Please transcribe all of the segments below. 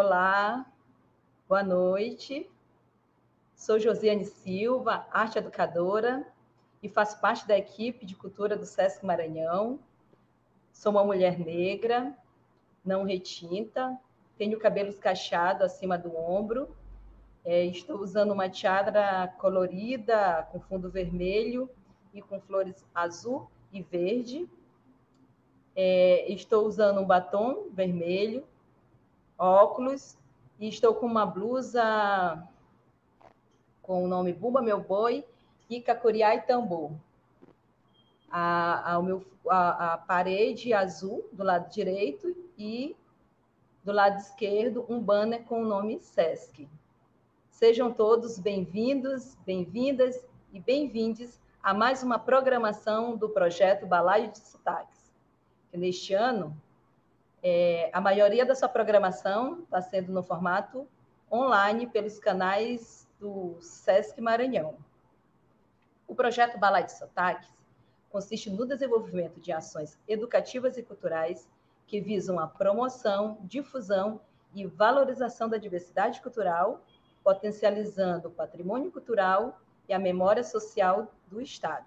Olá, boa noite. Sou Josiane Silva, arte educadora, e faço parte da equipe de cultura do Sesc Maranhão. Sou uma mulher negra, não retinta, tenho cabelos cacheados acima do ombro, é, estou usando uma tiara colorida com fundo vermelho e com flores azul e verde. É, estou usando um batom vermelho, óculos, e estou com uma blusa com o nome Bumba Meu Boi e Cacuriá e Tambor. A, a, meu, a, a parede azul do lado direito e do lado esquerdo um banner com o nome SESC. Sejam todos bem-vindos, bem-vindas e bem-vindes a mais uma programação do projeto Balaio de Sotaques. Que neste ano, é, a maioria da sua programação está sendo no formato online pelos canais do SESC Maranhão. O projeto Balaio de Sotaques consiste no desenvolvimento de ações educativas e culturais que visam a promoção, difusão e valorização da diversidade cultural, potencializando o patrimônio cultural e a memória social do Estado.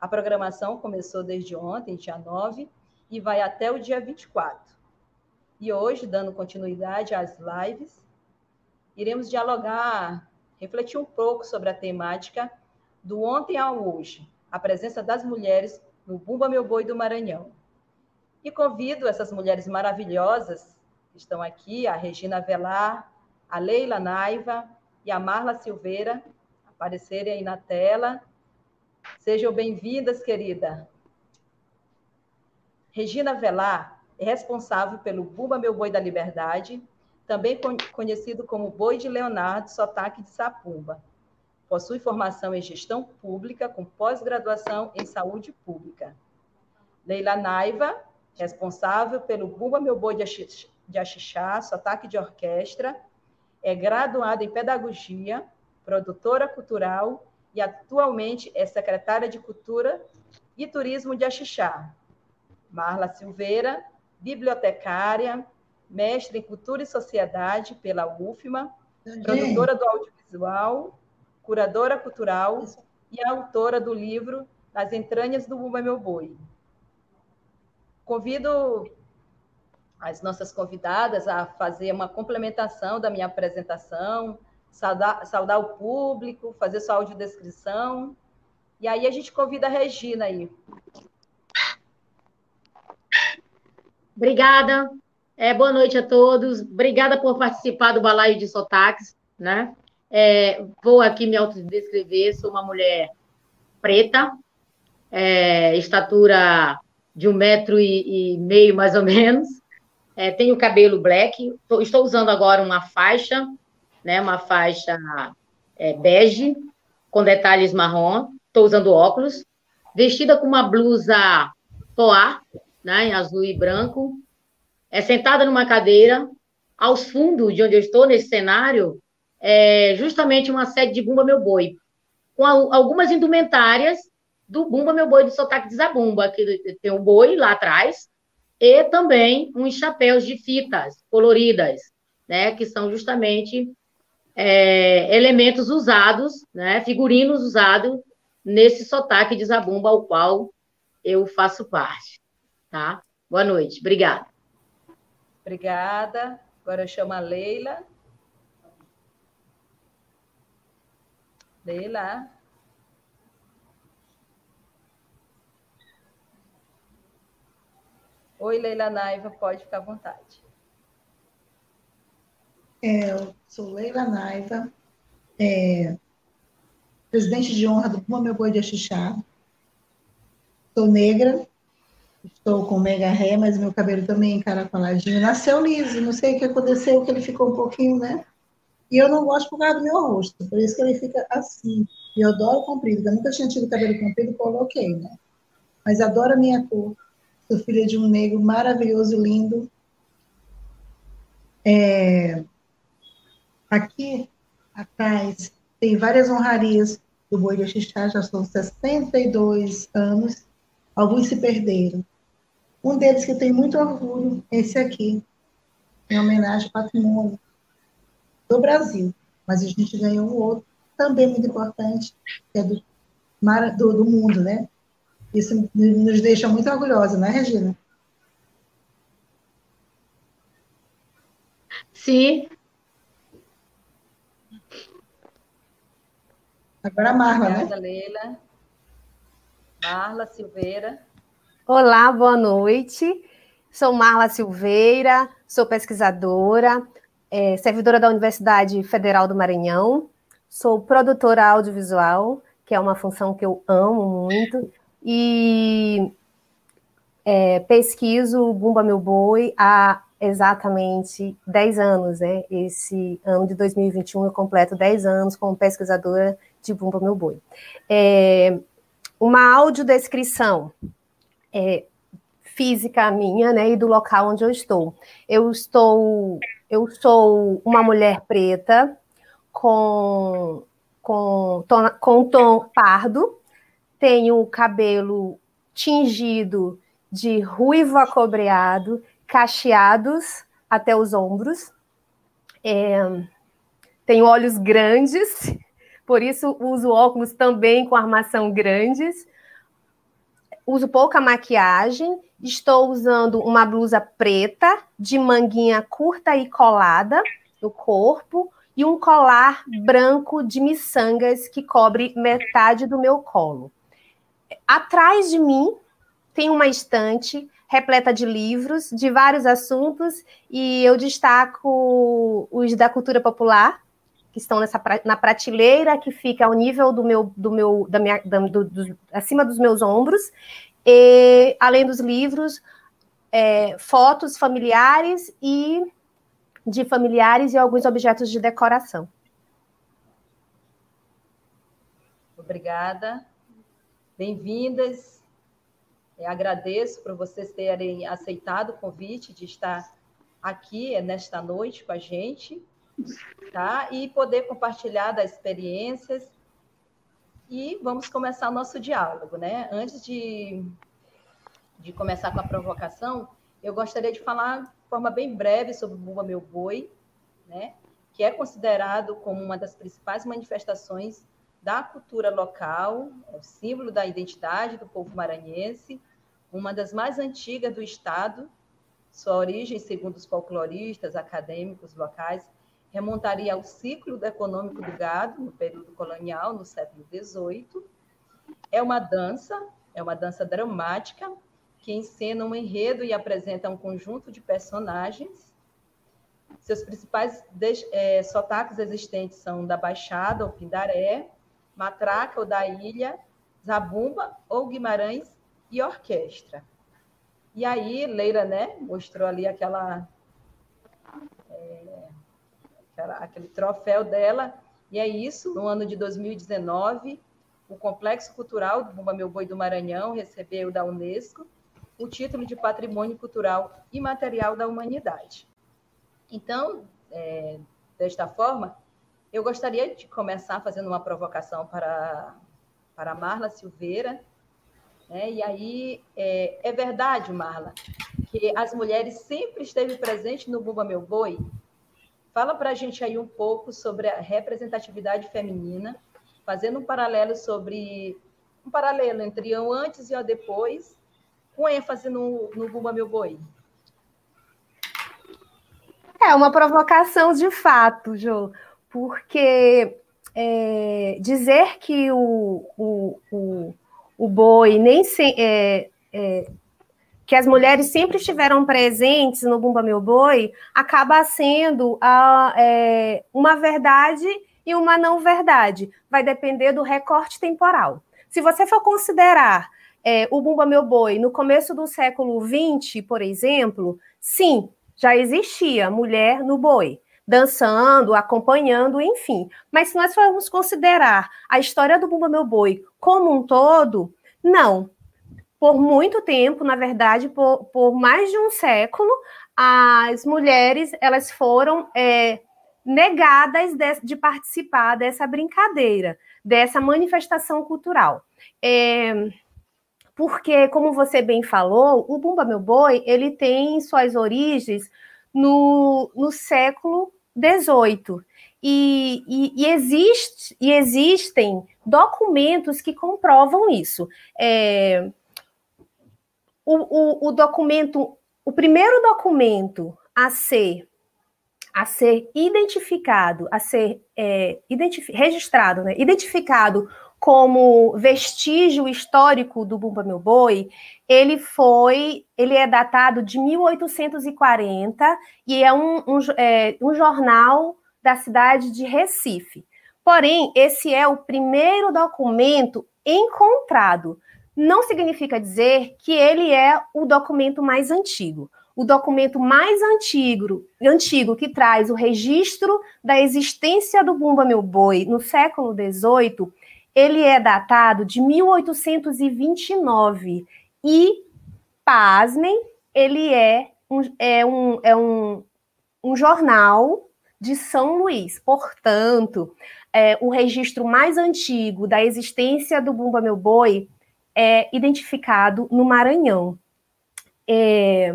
A programação começou desde ontem, dia 9, e vai até o dia 24. E hoje, dando continuidade às lives, iremos dialogar, refletir um pouco sobre a temática do ontem ao hoje, a presença das mulheres no Bumba Meu Boi do Maranhão. E convido essas mulheres maravilhosas que estão aqui, a Regina Velar, a Leila Naiva e a Marla Silveira, aparecerem aí na tela. Sejam bem-vindas, querida. Regina Velar é responsável pelo Buba Meu Boi da Liberdade, também conhecido como Boi de Leonardo, sotaque de Sapumba. Possui formação em gestão pública, com pós-graduação em saúde pública. Leila Naiva responsável pelo Bumba Meu Boi de Axixá, sotaque de orquestra, é graduada em pedagogia, produtora cultural e atualmente é secretária de Cultura e Turismo de Axixá. Marla Silveira, bibliotecária, mestre em Cultura e Sociedade pela UFMA, produtora do audiovisual, curadora cultural e autora do livro Nas Entranhas do Bumba Meu Boi. Convido as nossas convidadas a fazer uma complementação da minha apresentação, saudar, saudar o público, fazer sua audiodescrição. E aí a gente convida a Regina aí. Obrigada. É, boa noite a todos. Obrigada por participar do Balaio de Sotaques. Né? É, vou aqui me autodescrever. Sou uma mulher preta, é, estatura de um metro e, e meio, mais ou menos. É, tenho cabelo black. Tô, estou usando agora uma faixa, né, uma faixa é, bege, com detalhes marrom. Estou usando óculos. Vestida com uma blusa toá, né, em azul e branco. É sentada numa cadeira. Aos fundos de onde eu estou, nesse cenário, é justamente uma sede de Bumba Meu Boi, com algumas indumentárias do Bumba Meu Boi do Sotaque de Zabumba, que tem um boi lá atrás, e também uns chapéus de fitas coloridas, né, que são justamente é, elementos usados, né, figurinos usados nesse sotaque de Zabumba, ao qual eu faço parte, tá? Boa noite, obrigada. Obrigada. Agora eu chamo a Leila. Leila. Oi, Leila Naiva, pode ficar à vontade. É, eu sou Leila Naiva, é, presidente de honra do Puma Meu Boi de Axixá. Sou negra, estou com mega ré, mas meu cabelo também encaracoladinho. Nasceu liso, não sei o que aconteceu, que ele ficou um pouquinho, né? E eu não gosto por causa do meu rosto, por isso que ele fica assim. E eu adoro comprido, eu nunca tinha tido cabelo comprido, coloquei, né? Mas adoro a minha cor. Sou filha de um negro maravilhoso, lindo. É, aqui atrás tem várias honrarias do Boi de Xixá, já são 62 anos. Alguns se perderam. Um deles que eu tenho muito orgulho, esse aqui. em homenagem ao patrimônio do Brasil. Mas a gente ganhou um outro, também muito importante, que é do, do, do mundo, né? Isso nos deixa muito orgulhosa, não é, Regina? Sim. Agora a Marla, né? Obrigada, né? Leila. Marla Silveira. Olá, boa noite. Sou Marla Silveira, sou pesquisadora, é, servidora da Universidade Federal do Maranhão, sou produtora audiovisual, que é uma função que eu amo muito, e é, pesquiso Bumba Meu Boi há exatamente 10 anos, né? Esse ano de 2021 eu completo 10 anos como pesquisadora de Bumba Meu Boi. É, uma audiodescrição é, física minha, né, e do local onde eu estou. Eu estou, eu sou uma mulher preta com com tom, com tom pardo, tenho cabelo tingido de ruivo acobreado, cacheados até os ombros. É, tenho olhos grandes, por isso uso óculos também com armação grandes. Uso pouca maquiagem. Estou usando uma blusa preta de manguinha curta e colada no corpo e um colar branco de miçangas que cobre metade do meu colo. Atrás de mim tem uma estante repleta de livros de vários assuntos e eu destaco os da cultura popular que estão nessa na prateleira que fica ao nível do meu do meu da minha da, do, do, acima dos meus ombros e além dos livros é, fotos familiares e de familiares e alguns objetos de decoração. Obrigada. Bem-vindas eu agradeço por vocês terem aceitado o convite de estar aqui nesta noite com a gente, tá? E poder compartilhar das experiências. E vamos começar o nosso diálogo, né? Antes de, de começar com a provocação, eu gostaria de falar de forma bem breve sobre o Bumba Meu Boi, né? Que é considerado como uma das principais manifestações da cultura local, é o símbolo da identidade do povo maranhense, uma das mais antigas do Estado. Sua origem, segundo os folcloristas acadêmicos locais, remontaria ao ciclo econômico do gado, no período colonial, no século XVIII. É uma dança, é uma dança dramática, que encena um enredo e apresenta um conjunto de personagens. Seus principais é, sotaques existentes são da Baixada ou Pindaré, Matraca ou da Ilha, Zabumba ou Guimarães e orquestra. E aí, Leira, né, mostrou ali aquela, aquela, aquele troféu dela, e é isso, no ano de 2019, o Complexo Cultural do Bumba Meu Boi do Maranhão recebeu da Unesco o título de Patrimônio Cultural Imaterial da Humanidade. Então, é, desta forma, eu gostaria de começar fazendo uma provocação para, para Marla Silveira, né? E aí, é, é verdade, Marla, que as mulheres sempre esteve presente no Bumba Meu Boi? Fala para a gente aí um pouco sobre a representatividade feminina, fazendo um paralelo sobre um paralelo entre o antes e o depois, com ênfase no, no Bumba Meu Boi. É uma provocação de fato, Jô, porque é, dizer que o, o, o, o boi, nem se, é, é, que as mulheres sempre estiveram presentes no Bumba Meu Boi, acaba sendo a, é, uma verdade e uma não verdade. Vai depender do recorte temporal. Se você for considerar é, o Bumba Meu Boi no começo do século XX, por exemplo, sim, já existia mulher no boi dançando, acompanhando, enfim. Mas se nós formos considerar a história do Bumba Meu Boi como um todo, não. Por muito tempo, na verdade, por, por mais de um século, as mulheres elas foram é, negadas de, de, participar dessa brincadeira, dessa manifestação cultural. É, porque, como você bem falou, o Bumba Meu Boi ele tem suas origens no, no século XVIII. E, e, e, existe, e existem documentos que comprovam isso. É, o, o, o documento, o primeiro documento a ser a ser identificado, a ser é, registrado, né, identificado como vestígio histórico do Bumba Meu Boi, ele foi, ele é datado de 1840 e é um, um, é, um jornal da cidade de Recife. Porém, esse é o primeiro documento encontrado não significa dizer que ele é o documento mais antigo. O documento mais antigo, antigo que traz o registro da existência do Bumba Meu Boi no século XVIII, ele é datado de 1829 e, pasmem, ele é um, é um, é um, um jornal de São Luís. Portanto, é, o registro mais antigo da existência do Bumba Meu Boi é identificado no Maranhão. É...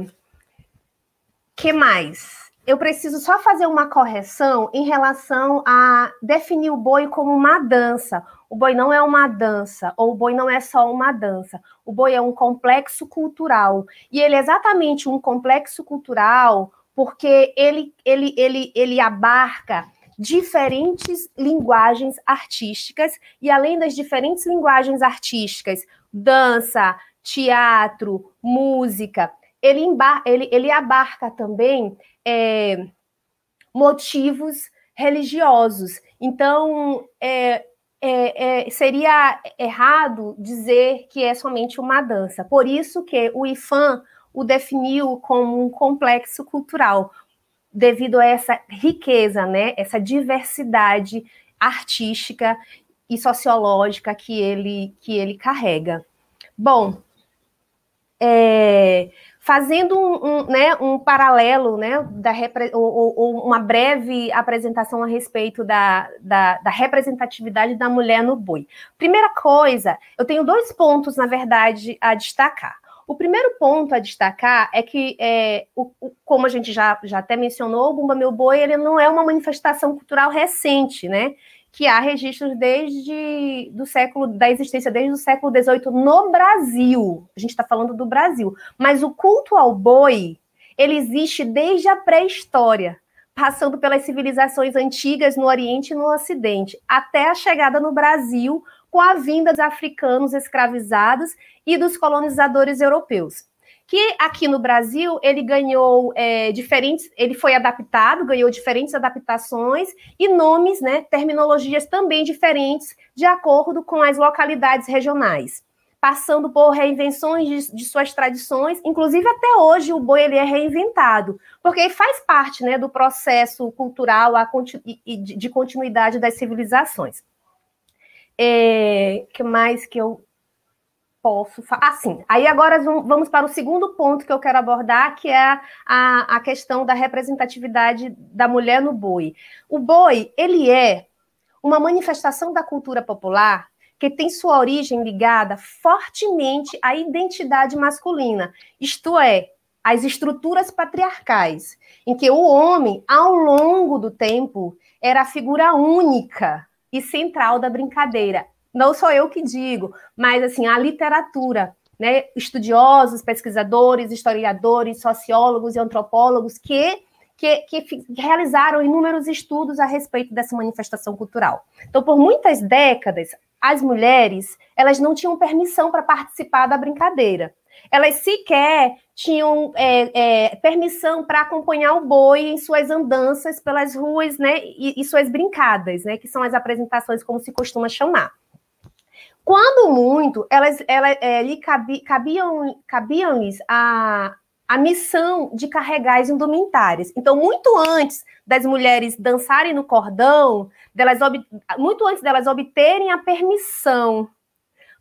que mais? Eu preciso só fazer uma correção em relação a definir o boi como uma dança. O boi não é uma dança, ou o boi não é só uma dança. O boi é um complexo cultural. E ele é exatamente um complexo cultural porque ele, ele, ele, ele abarca diferentes linguagens artísticas, e além das diferentes linguagens artísticas, dança, teatro, música, ele, ele, ele abarca também é, motivos religiosos. Então, é, é, é, seria errado dizer que é somente uma dança. Por isso que o IFAM o definiu como um complexo cultural, devido a essa riqueza, né, essa diversidade artística e sociológica que ele, que ele carrega. Bom, é, fazendo um, um, né, um paralelo, né, da ou, ou, uma breve apresentação a respeito da, da, da, representatividade da mulher no boi. Primeira coisa, eu tenho dois pontos, na verdade, a destacar. O primeiro ponto a destacar é que, é, o, o, como a gente já, já até mencionou, o Bumba Meu Boi ele não é uma manifestação cultural recente, né? Que há registros desde do século da existência desde o século XVIII no Brasil. A gente está falando do Brasil, mas o culto ao boi ele existe desde a pré-história, passando pelas civilizações antigas no Oriente e no Ocidente, até a chegada no Brasil com a vinda dos africanos escravizados e dos colonizadores europeus. Que aqui no Brasil ele ganhou é, diferentes, ele foi adaptado, ganhou diferentes adaptações e nomes, né, terminologias também diferentes de acordo com as localidades regionais passando por reinvenções de, de, suas tradições, inclusive até hoje o boi ele é reinventado, porque faz parte né, do processo cultural a, de continuidade das civilizações. É, que mais que eu posso falar? Ah, sim. Aí agora vamos para o segundo ponto que eu quero abordar, que é a, a questão da representatividade da mulher no boi. O boi, ele é uma manifestação da cultura popular que tem sua origem ligada fortemente à identidade masculina, isto é, às estruturas patriarcais, em que o homem, ao longo do tempo, era a figura única e central da brincadeira. Não sou eu que digo, mas assim, a literatura, né, estudiosos, pesquisadores, historiadores, sociólogos e antropólogos que, que, que realizaram inúmeros estudos a respeito dessa manifestação cultural. Então, por muitas décadas, as mulheres elas não tinham permissão para participar da brincadeira. Elas sequer tinham é, é, permissão para acompanhar o boi em suas andanças pelas ruas, né, e, e suas brincadas, né, que são as apresentações, como se costuma chamar. Quando muito, elas, elas é, lhe cabi, cabiam, cabiam-lhes a, a missão de carregar as indumentárias. Então, muito antes das mulheres dançarem no cordão, delas muito antes delas obterem a permissão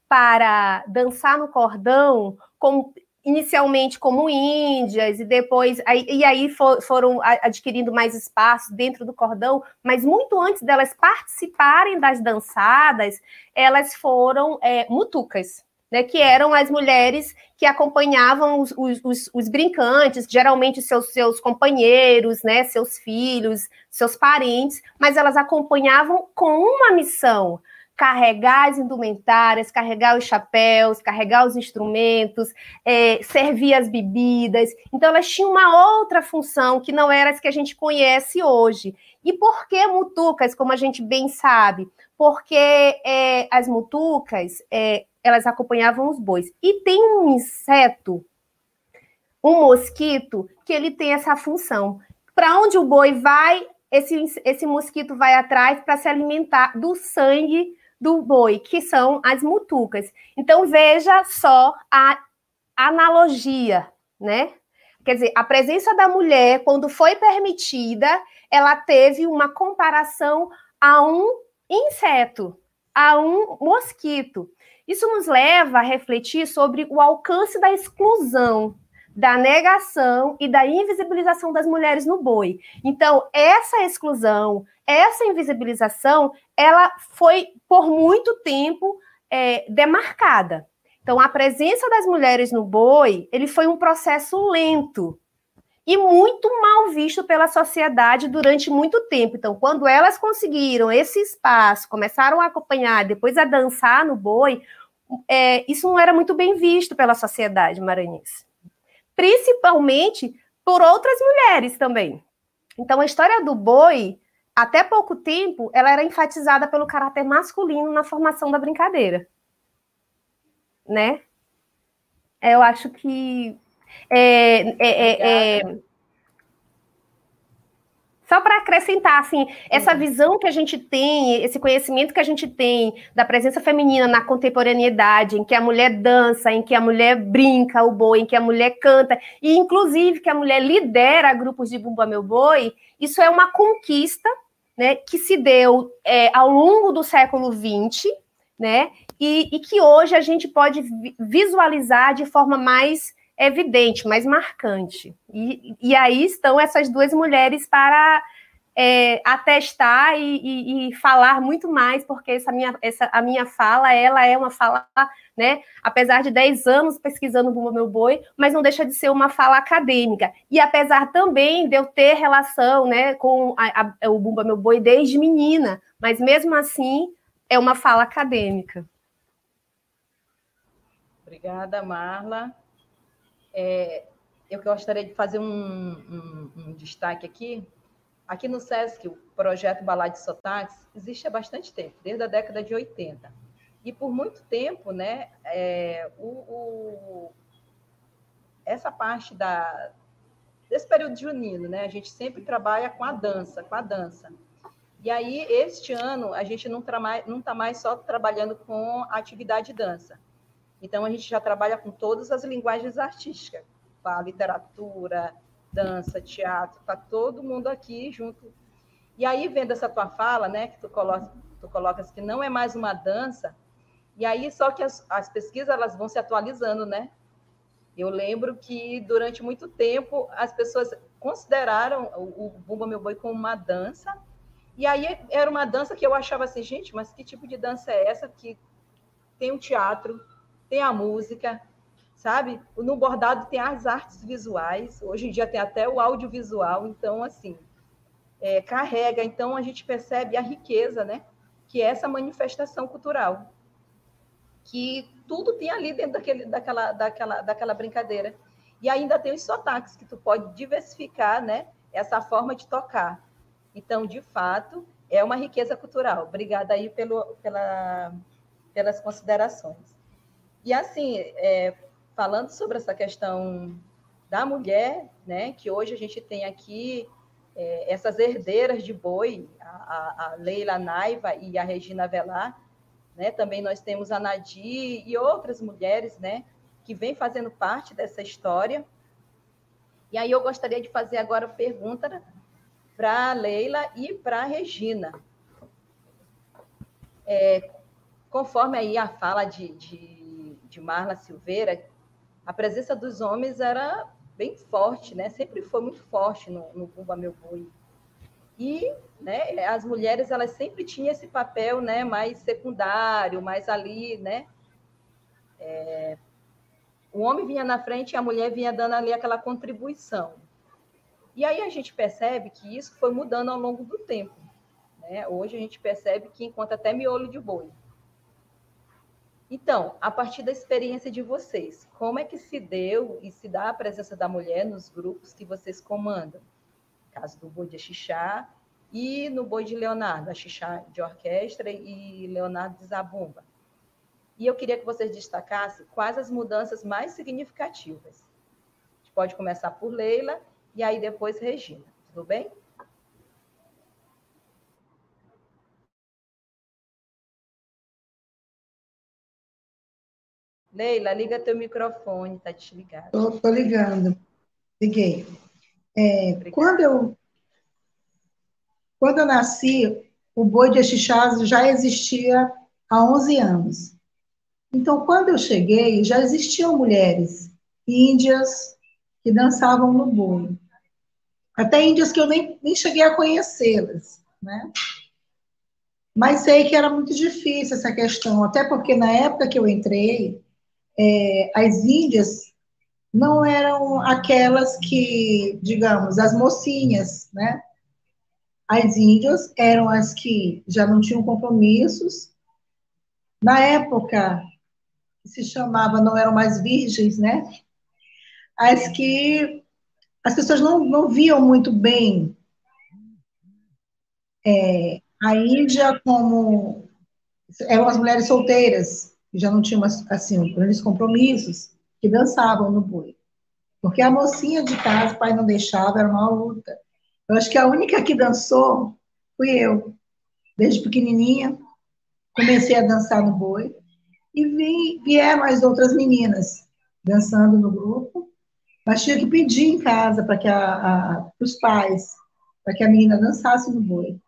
para dançar no cordão, como, inicialmente como índias, e depois aí, e aí for, foram adquirindo mais espaço dentro do cordão, mas muito antes delas participarem das dançadas, elas foram é, mutucas. né, que eram as mulheres que acompanhavam os, os, os, brincantes, geralmente seus, seus companheiros, né, seus filhos, seus parentes, mas elas acompanhavam com uma missão: carregar as indumentárias, carregar os chapéus, carregar os instrumentos, é, servir as bebidas. Então, elas tinham uma outra função que não era as que a gente conhece hoje. E por que mutucas, como a gente bem sabe? Porque é, as mutucas, é, elas acompanhavam os bois. E tem um inseto, um mosquito, que ele tem essa função. Para onde o boi vai, esse, esse mosquito vai atrás para se alimentar do sangue do boi, que são as mutucas. Então, veja só a analogia, né? Quer dizer, a presença da mulher, quando foi permitida, ela teve uma comparação a um inseto, a um mosquito. Isso nos leva a refletir sobre o alcance da exclusão, da negação e da invisibilização das mulheres no boi. Então, essa exclusão, essa invisibilização, ela foi por muito tempo é, demarcada. Então, a presença das mulheres no boi, ele foi um processo lento e muito mal visto pela sociedade durante muito tempo. Então, quando elas conseguiram esse espaço, começaram a acompanhar, depois a dançar no boi, é, isso não era muito bem visto pela sociedade maranhense. Principalmente por outras mulheres também. Então, a história do boi até pouco tempo, ela era enfatizada pelo caráter masculino na formação da brincadeira. Né? Eu acho que. É, é, é, é só para acrescentar, assim, essa uhum. visão que a gente tem, esse conhecimento que a gente tem da presença feminina na contemporaneidade, em que a mulher dança, em que a mulher brinca o boi, em que a mulher canta, e inclusive que a mulher lidera grupos de Bumba Meu Boi, isso é uma conquista né, que se deu é, ao longo do século XX, né, e, e, que hoje a gente pode visualizar de forma mais evidente, mais marcante. E, e aí estão essas duas mulheres para é, atestar e, e, e, falar muito mais, porque essa minha, essa, a minha fala, ela é uma fala, né, apesar de 10 anos pesquisando o Meu Boi, mas não deixa de ser uma fala acadêmica. E apesar também de eu ter relação, né, com a, a, o Bumba Meu Boi desde menina, mas mesmo assim é uma fala acadêmica. Obrigada, Marla. É, eu gostaria de fazer um, um, um destaque aqui Aqui no SESC, o projeto Balai de Sotaques existe há bastante tempo, desde a década de 80. E por muito tempo, né, é, o, o, essa parte da, desse período junino, né, a gente sempre trabalha com a dança, com a dança. E aí, este ano, a gente não está mais, tá mais só trabalhando com a atividade de dança. Então, a gente já trabalha com todas as linguagens artísticas, a literatura, dança, teatro, tá todo mundo aqui junto. E aí, vendo essa tua fala, né, que tu, coloca, tu colocas que não é mais uma dança, e aí só que as, as pesquisas elas vão se atualizando, né? Eu lembro que durante muito tempo as pessoas consideraram o, o Bumba Meu Boi como uma dança, e aí era uma dança que eu achava assim, gente, mas que tipo de dança é essa que tem o teatro, tem a música, sabe? No bordado tem as artes visuais, hoje em dia tem até o audiovisual, então, assim, é, carrega. Então, a gente percebe a riqueza, né? Que é essa manifestação cultural. Que tudo tem ali dentro daquele, daquela, daquela, daquela brincadeira. E ainda tem os sotaques, que tu pode diversificar, né? Essa forma de tocar. Então, de fato, é uma riqueza cultural. Obrigada aí pelo, pela, pelas considerações. E assim, é, falando sobre essa questão da mulher, né, que hoje a gente tem aqui é, essas herdeiras de boi, a, a, Leila Naiva e a Regina Velar, né, também nós temos a Nadi e outras mulheres, né, que vêm fazendo parte dessa história. E aí eu gostaria de fazer agora a pergunta para a Leila e para a Regina. É, conforme aí a fala de, de, de Marla Silveira, a presença dos homens era bem forte, né? Sempre foi muito forte no, no Bumba Meu Boi. E né, as mulheres elas sempre tinham esse papel né, mais secundário, mais ali, né? É, o homem vinha na frente e a mulher vinha dando ali aquela contribuição. E aí a gente percebe que isso foi mudando ao longo do tempo. Né? Hoje a gente percebe que encontra até miolo de boi. Então, a partir da experiência de vocês, como é que se deu e se dá a presença da mulher nos grupos que vocês comandam? No caso do boi de Xixá e no boi de Leonardo, a Xixá de orquestra e Leonardo de Zabumba. E eu queria que vocês destacassem quais as mudanças mais significativas. A gente pode começar por Leila e aí depois Regina. Tudo bem? Leila, liga teu microfone, tá desligado. Tô, tô ligando. Liguei. É, quando eu quando eu nasci, o boi de Exixás já existia há 11 anos. Então, quando eu cheguei, já existiam mulheres índias que dançavam no boi. Até índias que eu nem, nem cheguei a conhecê-las, né? Mas sei que era muito difícil essa questão, até porque na época que eu entrei, é, as índias não eram aquelas que, digamos, as mocinhas, né? As índias eram as que já não tinham compromissos. Na época, se chamava, não eram mais virgens, né? As que as pessoas não, não viam muito bem é, a Índia como eram as mulheres solteiras, que já não tinham assim grandes compromissos, que dançavam no boi. Porque a mocinha de casa, o pai não deixava, era uma luta. Eu acho que a única que dançou fui eu. Desde pequenininha, comecei a dançar no boi. E vi, vieram as outras meninas dançando no grupo, mas tinha que pedir em casa para que a, a, os pais, para que a menina dançasse no boi.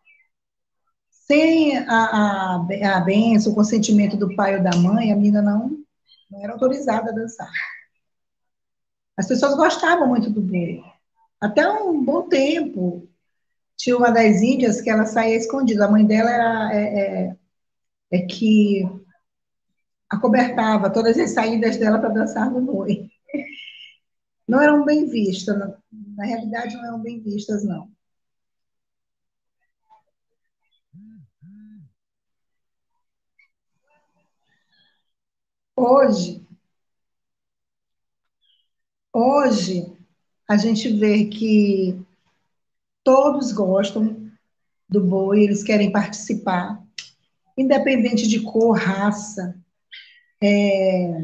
Sem a, a, a benção, o consentimento do pai ou da mãe, a menina não, não era autorizada a dançar. As pessoas gostavam muito do boi. Até um bom tempo, tinha uma das índias que ela saía escondida. A mãe dela era é, é, é que acobertava todas as saídas dela para dançar no boi. Não eram bem vistas, na, na realidade não eram bem vistas, não. Hoje, hoje a gente vê que todos gostam do boi, eles querem participar, independente de cor, raça, é,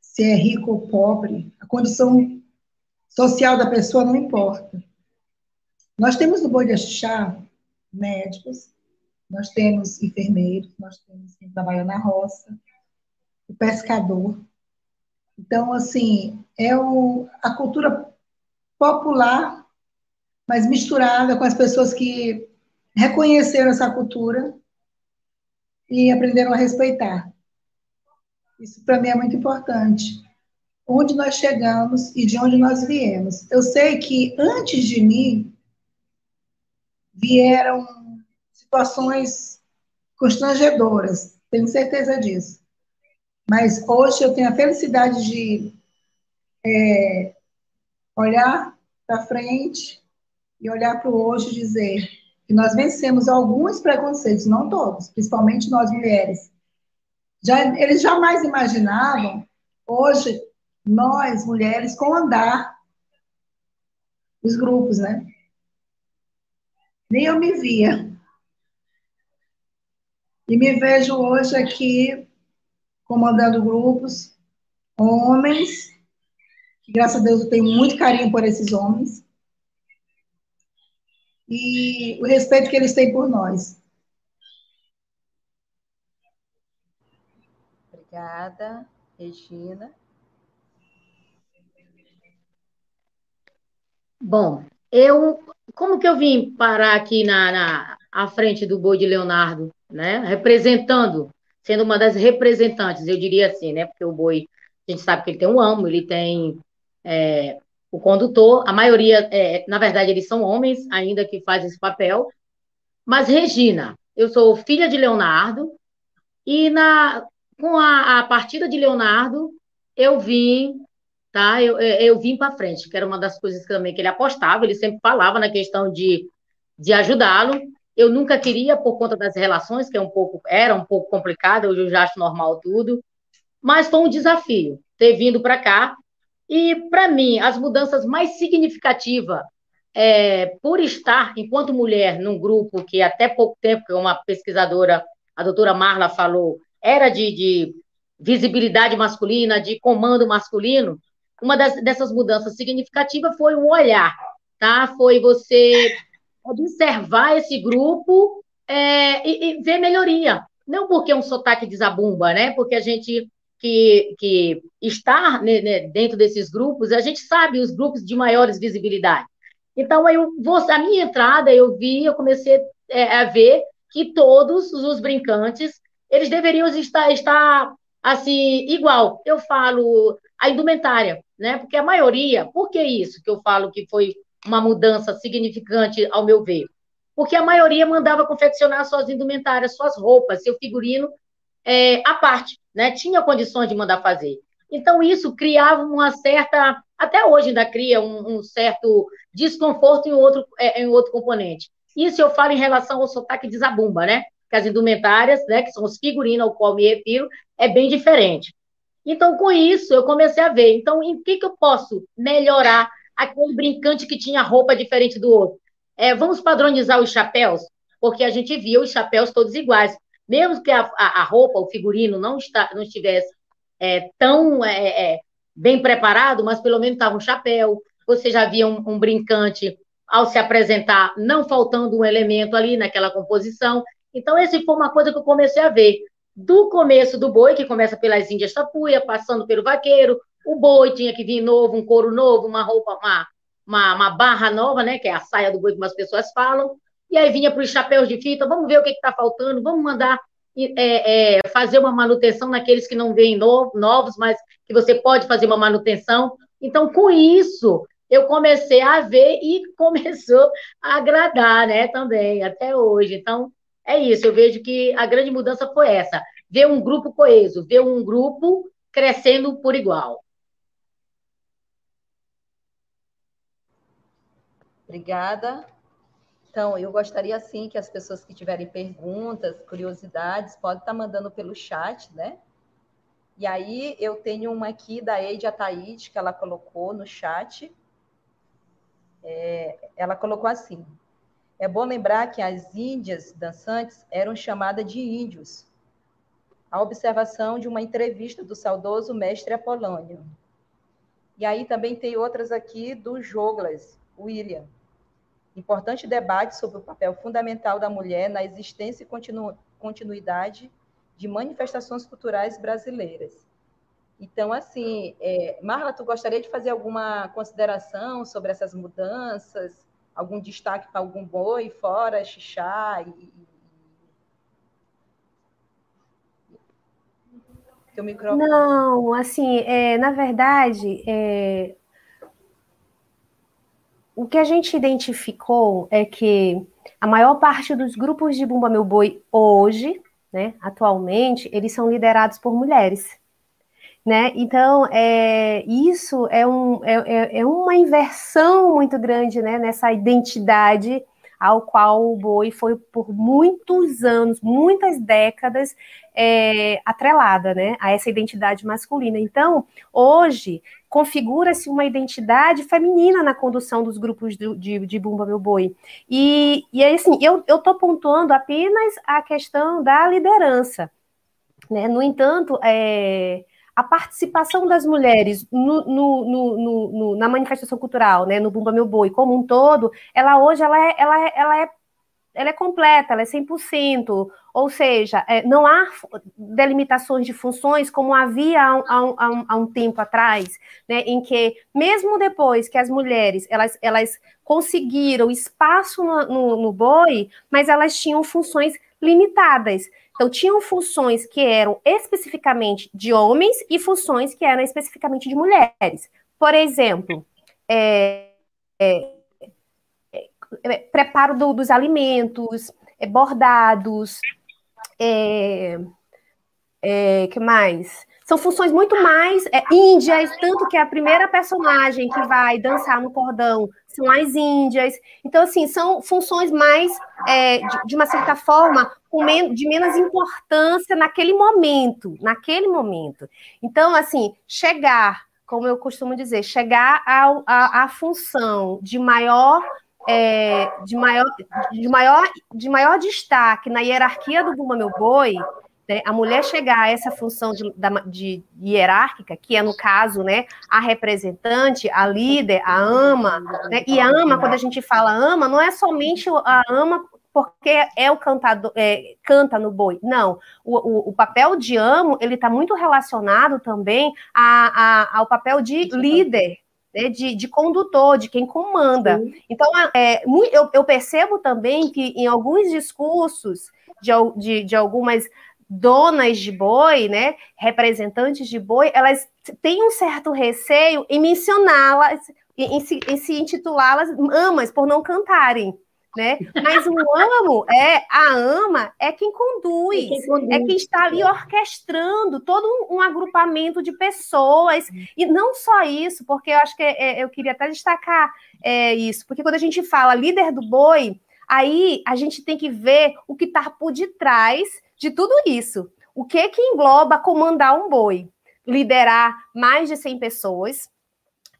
se é rico ou pobre, a condição social da pessoa não importa. Nós temos no Boi de Axixá médicos, nós temos enfermeiros, nós temos quem trabalha na roça, o pescador. Então, assim, é o, a cultura popular, mas misturada com as pessoas que reconheceram essa cultura e aprenderam a respeitar. Isso para mim é muito importante. Onde nós chegamos e de onde nós viemos. Eu sei que antes de mim vieram situações constrangedoras, tenho certeza disso. Mas hoje eu tenho a felicidade de é, olhar para frente e olhar para o hoje e dizer que nós vencemos alguns preconceitos, não todos, principalmente nós mulheres, já, eles jamais imaginavam, hoje, nós, mulheres, comandar os grupos, né? Nem eu me via. E me vejo hoje aqui comandando grupos, homens, que graças a Deus eu tenho muito carinho por esses homens, e o respeito que eles têm por nós. Obrigada, Regina. Bom, eu, como que eu vim parar aqui na, na à frente do boi de Leonardo, né? Representando, sendo uma das representantes, eu diria assim, né? Porque o boi, a gente sabe que ele tem um amo, ele tem é, o condutor, a maioria, é, na verdade, eles são homens ainda que fazem esse papel. Mas, Regina, eu sou filha de Leonardo, e na, com a, a partida de Leonardo, eu vim, tá? Eu, eu vim para frente, que era uma das coisas também que ele apostava, ele sempre falava na questão de, de ajudá-lo. Eu nunca queria, por conta das relações, que é um pouco, era um pouco complicado, hoje eu já acho normal tudo, mas foi um desafio ter vindo para cá. E, para mim, as mudanças mais significativas, é, por estar, enquanto mulher, num grupo que até pouco tempo, como uma pesquisadora, a doutora Marla falou, era de, de visibilidade masculina, de comando masculino, uma das, dessas mudanças significativas foi o olhar, tá? Foi você observar esse grupo é, e, e, ver melhoria. Não porque é um sotaque desabumba, né? Porque a gente que, que está né, né, dentro desses grupos, a gente sabe os grupos de maiores visibilidade. Então, eu, a minha entrada, eu vi, eu comecei é, a ver que todos os brincantes, eles deveriam estar, estar assim, igual. Eu falo a indumentária, né? Porque a maioria, por que isso que eu falo que foi uma mudança significante, ao meu ver? Porque a maioria mandava confeccionar suas indumentárias, suas roupas, seu figurino é, à parte, né? Tinha condições de mandar fazer. Então, isso criava uma certa, até hoje ainda cria um, um certo desconforto em outro, é, em outro componente. Isso eu falo em relação ao sotaque de Zabumba, né? Que as indumentárias, né, que são os figurinos ao qual me refiro, é bem diferente. Então, com isso, eu comecei a ver. Então, em que, que eu posso melhorar aquele brincante que tinha roupa diferente do outro? É, vamos padronizar os chapéus, porque a gente via os chapéus todos iguais. Mesmo que a, a, roupa, o figurino não, está, não estivesse é, tão é, é, bem preparado, mas pelo menos estava um chapéu. Você já via um, um brincante ao se apresentar, não faltando um elemento ali naquela composição. Então, essa foi uma coisa que eu comecei a ver do começo do boi, que começa pelas índias tapuia, passando pelo vaqueiro, o boi tinha que vir novo, um couro novo, uma roupa, uma, uma, uma barra nova, né, que é a saia do boi, como as pessoas falam, e aí vinha para os chapéus de fita, vamos ver o que está faltando, vamos mandar é, é, fazer uma manutenção naqueles que não vêm novos, mas que você pode fazer uma manutenção. Então, com isso, eu comecei a ver e começou a agradar, né, também, até hoje. Então, é isso, eu vejo que a grande mudança foi essa, ver um grupo coeso, ver um grupo crescendo por igual. Obrigada. Então, eu gostaria, sim, que as pessoas que tiverem perguntas, curiosidades, podem estar mandando pelo chat, né? E aí, eu tenho uma aqui da Eide Ataíde, que ela colocou no chat. É, ela colocou assim: é bom lembrar que as índias dançantes eram chamadas de índios. A observação de uma entrevista do saudoso mestre Apolônio. E aí também tem outras aqui do Joglas, William. Importante debate sobre o papel fundamental da mulher na existência e continu continuidade de manifestações culturais brasileiras. Então, assim, é, Marla, tu gostaria de fazer alguma consideração sobre essas mudanças? algum destaque para algum boi fora, xixá e, Teu microfone. Não, assim, é, na verdade, é, o que a gente identificou é que a maior parte dos grupos de Bumba Meu Boi hoje, né, atualmente, eles são liderados por mulheres. Né? Então, é, isso é, um, é, é, é uma inversão muito grande né, nessa identidade ao qual o boi foi por muitos anos, muitas décadas, é, atrelada né, a essa identidade masculina. Então, hoje, configura-se uma identidade feminina na condução dos grupos de, de, de Bumba Meu Boi. E, e assim, eu estou pontuando apenas a questão da liderança. Né? No entanto, é, a participação das mulheres no, no, no, na manifestação cultural, né, no Bumba Meu Boi, como um todo, ela hoje ela é, ela é, ela é, ela é completa, ela é 100%, ou seja, é, não há delimitações de funções como havia há, há, há, há um tempo atrás, né, em que, mesmo depois que as mulheres elas, elas conseguiram espaço no, no boi, mas elas tinham funções limitadas. Então, tinham funções que eram especificamente de homens e funções que eram especificamente de mulheres. Por exemplo, é, é, é, preparo do, dos alimentos, é, bordados, é, É, que mais? São funções muito mais é, índias, tanto que a primeira personagem que vai dançar no cordão são as índias. Então, assim, são funções mais, é, de, de, uma certa forma, de menos importância naquele momento, naquele momento. Então, assim, chegar, como eu costumo dizer, chegar à função de maior é, de, maior, de, maior, de maior destaque na hierarquia do Buma Meu Boi, né, a mulher chegar a essa função de, de, hierárquica, que é, no caso, né, a representante, a líder, a ama, né, e a ama, quando a gente fala ama, não é somente a ama porque é o cantador, é, canta no boi. Não, o, o, o papel de amo, ele está muito relacionado também a, a, ao papel de líder, né, de, de, condutor, de quem comanda. Sim. Então, é, eu, eu, percebo também que em alguns discursos de, de, de algumas donas de boi, né, representantes de boi, elas têm um certo receio em mencioná-las, em, se, em se intitulá-las amas por não cantarem. Né? Mas o amo é a ama é quem conduz, é quem, conduz. É quem está ali orquestrando todo um, um, agrupamento de pessoas e não só isso, porque eu acho que é, eu queria até destacar é, isso, porque quando a gente fala líder do boi, aí a gente tem que ver o que está por detrás de tudo isso. O que que engloba comandar um boi? Liderar mais de 100 pessoas,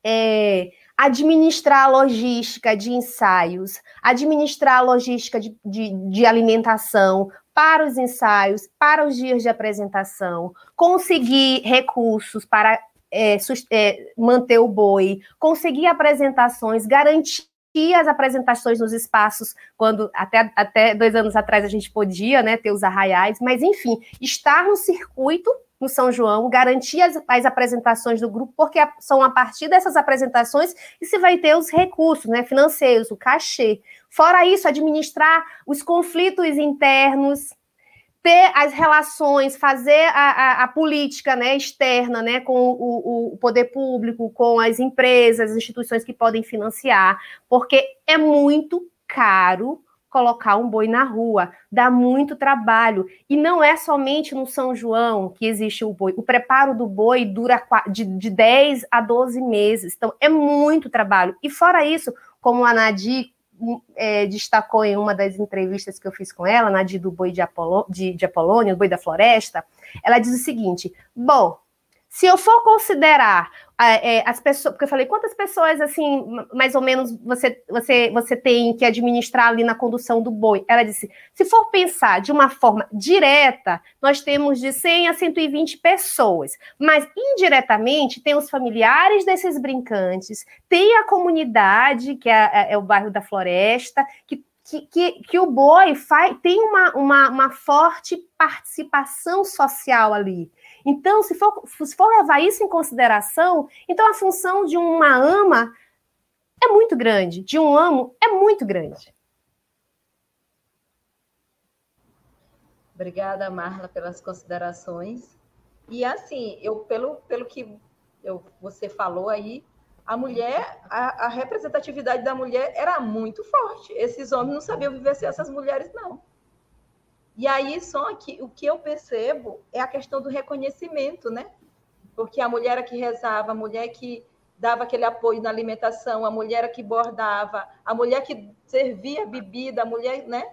é, administrar a logística de ensaios, administrar a logística de, de, de, alimentação para os ensaios, para os dias de apresentação, conseguir recursos para é, é, manter o boi, conseguir apresentações, garantir as apresentações nos espaços, quando até, até dois anos atrás a gente podia né, ter os arraiais, mas enfim, estar no circuito no São João, garantir as, as, apresentações do grupo, porque são a partir dessas apresentações que se vai ter os recursos né, financeiros, o cachê. Fora isso, administrar os conflitos internos, ter as relações, fazer a, a, a política né, externa né, com o, o, poder público, com as empresas, as instituições que podem financiar, porque é muito caro colocar um boi na rua, dá muito trabalho. E não é somente no São João que existe o boi. O preparo do boi dura de, de 10 a 12 meses. Então, é muito trabalho. E fora isso, como a Nadir é, destacou em uma das entrevistas que eu fiz com ela, na de do boi de, Apolo, de, de Apolônia, o boi da floresta, ela diz o seguinte: bom, se eu for considerar é, as pessoas, porque eu falei, quantas pessoas assim, mais ou menos, você, você, você tem que administrar ali na condução do boi? Ela disse: se for pensar de uma forma direta, nós temos de 100 a 120 pessoas, mas indiretamente tem os familiares desses brincantes, tem a comunidade, que é, é, é o bairro da Floresta, que que, que, que, o boi faz, tem uma, uma, uma, forte participação social ali. Então, se for, se for levar isso em consideração, então a função de uma ama é muito grande, de um amo é muito grande. Obrigada, Marla, pelas considerações. E assim, eu pelo, pelo que eu, você falou aí, a mulher, a, a, representatividade da mulher era muito forte. Esses homens não sabiam viver sem essas mulheres, não. E aí, só que o que eu percebo é a questão do reconhecimento, né? Porque a mulher que rezava, a mulher que dava aquele apoio na alimentação, a mulher que bordava, a mulher que servia bebida, a mulher, né?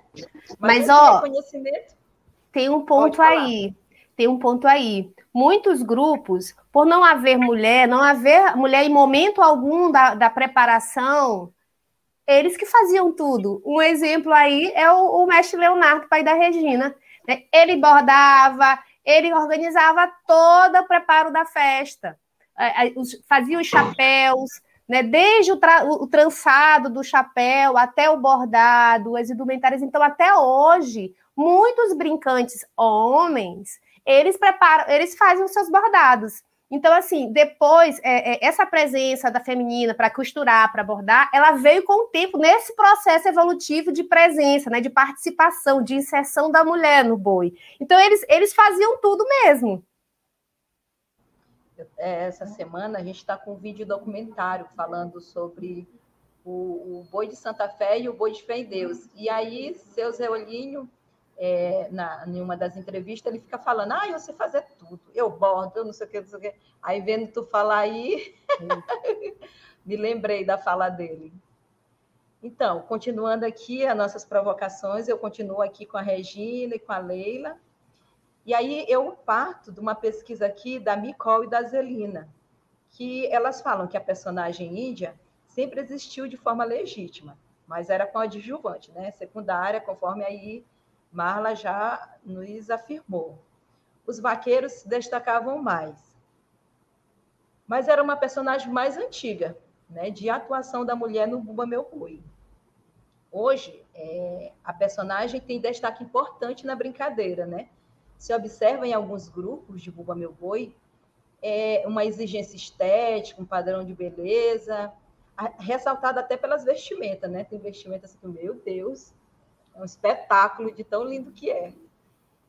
Mas, Mas ó, reconhecimento. Tem um ponto aí. Tem um ponto aí. Muitos grupos, por não haver mulher, não haver mulher em momento algum da, da preparação, eles que faziam tudo. Um exemplo aí é o, o mestre Leonardo, pai da Regina. Né? Ele bordava, ele organizava todo o preparo da festa, fazia os chapéus, né? desde o, tra o trançado do chapéu até o bordado, as indumentárias. Então, até hoje, muitos brincantes homens, eles preparam, eles fazem os seus bordados. Então, assim, depois, é, é, essa presença da feminina para costurar, para bordar, ela veio com o tempo nesse processo evolutivo de presença, né, de participação, de inserção da mulher no boi. Então, eles, eles faziam tudo mesmo. É, essa semana a gente está com um vídeo documentário falando sobre o, o, boi de Santa Fé e o boi de Fé em Deus. E aí, seu Zé Olhinho é, na, em uma das entrevistas, ele fica falando, ah, eu sei fazer tudo, eu bordo, eu não sei o que, não sei o que. Aí vendo tu falar aí, me lembrei da fala dele. Então, continuando aqui as nossas provocações, eu continuo aqui com a Regina e com a Leila. E aí eu parto de uma pesquisa aqui da Micol e da Zelina, que elas falam que a personagem índia sempre existiu de forma legítima, mas era com adjuvante, né? secundária, conforme aí Marla já nos afirmou. Os vaqueiros se destacavam mais. Mas era uma personagem mais antiga, né, de atuação da mulher no Bumba Meu Boi. Hoje, é, a personagem tem destaque importante na brincadeira, né? Se observa em alguns grupos de Bumba Meu Boi, é uma exigência estética, um padrão de beleza, ressaltada até pelas vestimentas, né? Tem vestimentas que, meu Deus, é um espetáculo de tão lindo que é.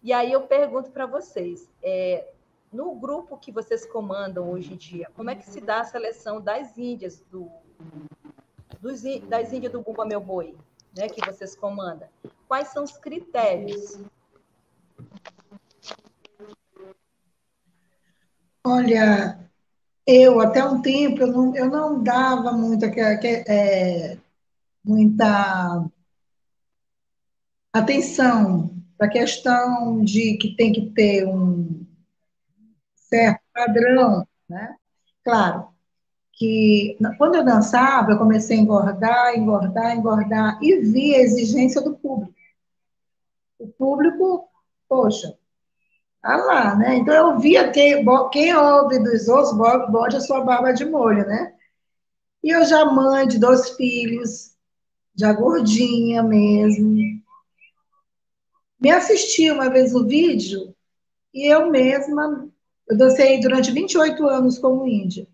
E aí eu pergunto para vocês, é, no grupo que vocês comandam hoje em dia, como é que se dá a seleção das índias do, dos, das índias do Bumba Meu Boi, né, que vocês comandam? Quais são os critérios? Olha, eu até um tempo eu não, eu não dava muita, é, muita atenção para a questão de que tem que ter um certo padrão, né? Claro que quando eu dançava, eu comecei a engordar, engordar, engordar e vi a exigência do público. O público, poxa, tá lá, né? Então eu via que quem ouve dos outros bode a sua barba de molho, né? E eu já mãe de dois filhos, já gordinha mesmo, me assisti uma vez o vídeo e eu mesma, eu dancei durante 28 anos como índia.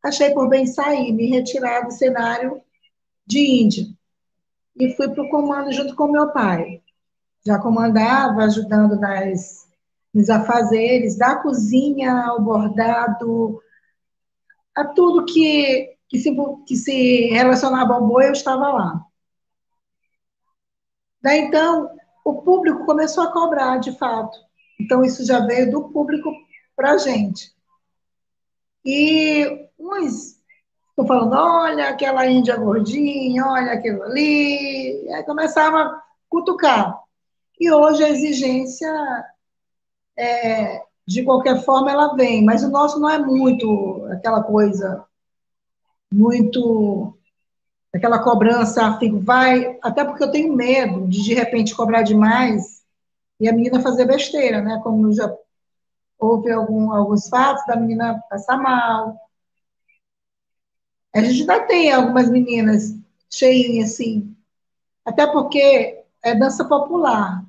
Achei por bem sair, me retirar do cenário de índia. E fui para o comando junto com meu pai. Já comandava, ajudando nas, nos afazeres, da cozinha ao bordado, a tudo que, que, se, que se relacionava ao boi, eu estava lá. Daí então, o público começou a cobrar, de fato. Então, isso já veio do público para a gente. E uns estão falando, olha aquela índia gordinha, olha aquilo ali, e aí começava a cutucar. E hoje a exigência, é, de qualquer forma, ela vem, mas o nosso não é muito aquela coisa, muito aquela cobrança, fico, vai, até porque eu tenho medo de de repente cobrar demais e a menina fazer besteira, né? Como já houve algum, alguns fatos da menina passar mal. A gente ainda tem algumas meninas cheinhas assim, até porque é dança popular.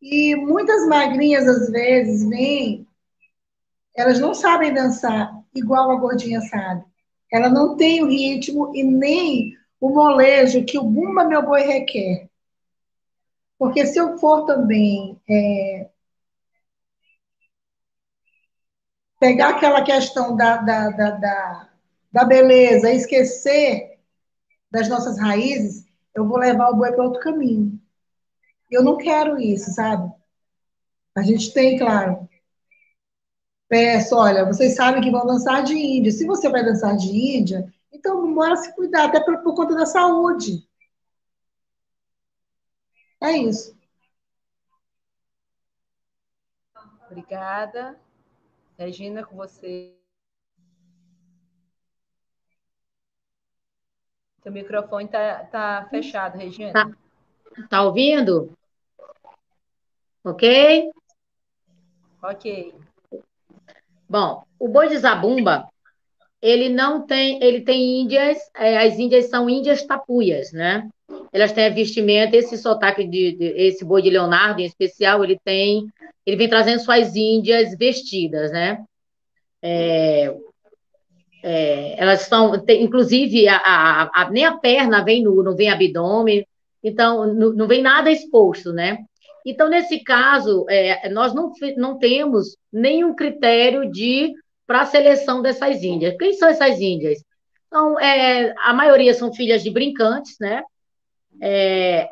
E muitas magrinhas, às vezes, vêm, elas não sabem dançar igual a gordinha sabe. Ela não tem o ritmo e nem o molejo que o Bumba Meu Boi requer. Porque se eu for também é, pegar aquela questão da, da, da, da, da beleza esquecer das nossas raízes, eu vou levar o boi para outro caminho. Eu não quero isso, sabe? A gente tem, claro, peço, olha, vocês sabem que vão dançar de índia. Se você vai dançar de índia, então bora se cuidar, até por, por conta da saúde. É isso. Obrigada. Regina, com você. Seu microfone está tá fechado, Regina. Tá, tá ouvindo? Ok? Ok. Bom, o boi de zabumba, ele não tem, ele tem índias, é, as índias são índias tapuias, né? Elas têm a vestimenta, esse sotaque de, de, esse boi de Leonardo em especial, ele tem, ele vem trazendo suas índias vestidas, né? É, é, elas estão, tem, inclusive, a, a, a, nem a perna vem nu, não vem abdômen, então não, não vem nada exposto, né? Então, nesse caso, é, nós não, não temos nenhum critério de para a seleção dessas índias. Quem são essas índias? Então, é, a maioria são filhas de brincantes, né? É,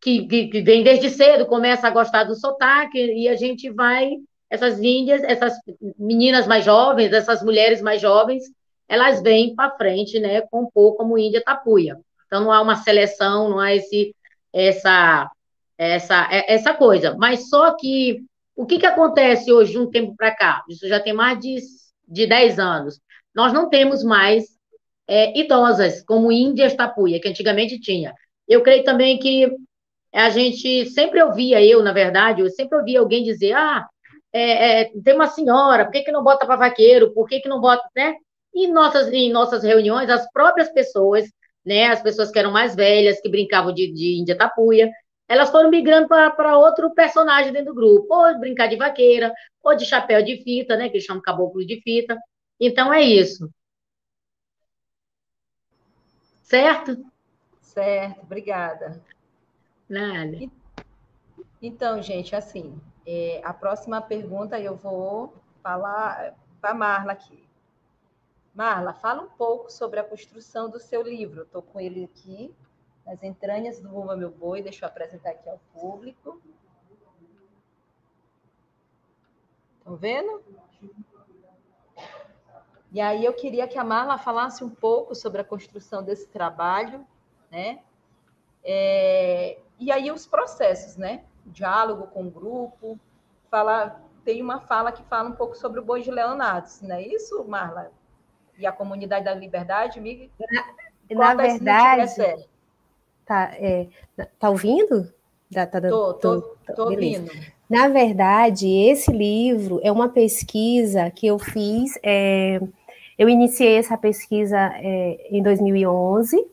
que, que, que vem desde cedo, começa a gostar do sotaque, e a gente vai, essas índias, essas meninas mais jovens, essas mulheres mais jovens, elas vêm para frente, né, compor como Índia Tapuia. Então não há uma seleção, não há esse, essa, essa, é, essa coisa. Mas só que o que, que acontece hoje de um tempo para cá? Isso já tem mais de, de 10 anos. Nós não temos mais é, idosas como Índias Tapuia, que antigamente tinha. Eu creio também que a gente sempre ouvia, eu, na verdade, eu sempre ouvia alguém dizer, ah, é, é, tem uma senhora, por que, que não bota para vaqueiro? Por que, que não bota, né? E em nossas, em nossas reuniões, as próprias pessoas, né, as pessoas que eram mais velhas, que brincavam de, de Índia Tapuia, elas foram migrando para outro personagem dentro do grupo, ou brincar de vaqueira, ou de chapéu de fita, né, que eles chamam caboclo de fita. Então, é isso. Certo? Certo, obrigada. Nada. Então, gente, assim, é, a próxima pergunta eu vou falar para a Marla aqui. Marla, fala um pouco sobre a construção do seu livro. Estou com ele aqui, nas entranhas do Bumba Meu Boi. Deixa eu apresentar aqui ao público. Estão vendo? E aí eu queria que a Marla falasse um pouco sobre a construção desse trabalho, né? É, e aí os processos, né? Diálogo com o grupo. Fala, tem uma fala que fala um pouco sobre o boi de Leonardo, não é isso, Marla? E a comunidade da liberdade, me na, na verdade, tá, é, tá ouvindo? Tá, tá, tô, tô, tô, tô ouvindo. Na verdade, esse livro é uma pesquisa que eu fiz. É, eu iniciei essa pesquisa é, em 2011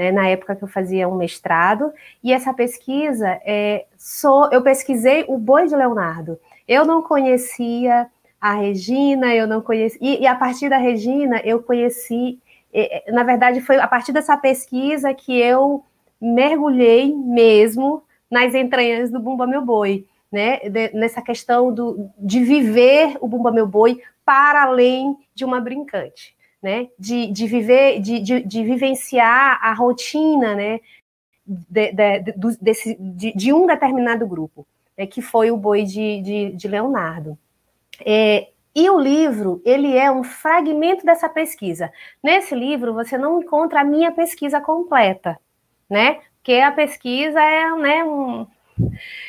né, na época que eu fazia um mestrado, e essa pesquisa, é, sou, eu pesquisei o boi de Leonardo. Eu não conhecia a Regina, eu não conhecia, e, e a partir da Regina eu conheci, é, na verdade foi a partir dessa pesquisa que eu mergulhei mesmo nas entranhas do Bumba Meu Boi, né, de, nessa questão do, de viver o Bumba Meu Boi para além de uma brincante né? De, de viver, de, de, de vivenciar a rotina, né? De, de, desse, de, de, um determinado grupo, né, que foi o boi de, de, de Leonardo. É, e o livro, ele é um fragmento dessa pesquisa. Nesse livro, você não encontra a minha pesquisa completa, né? Porque a pesquisa é né, um,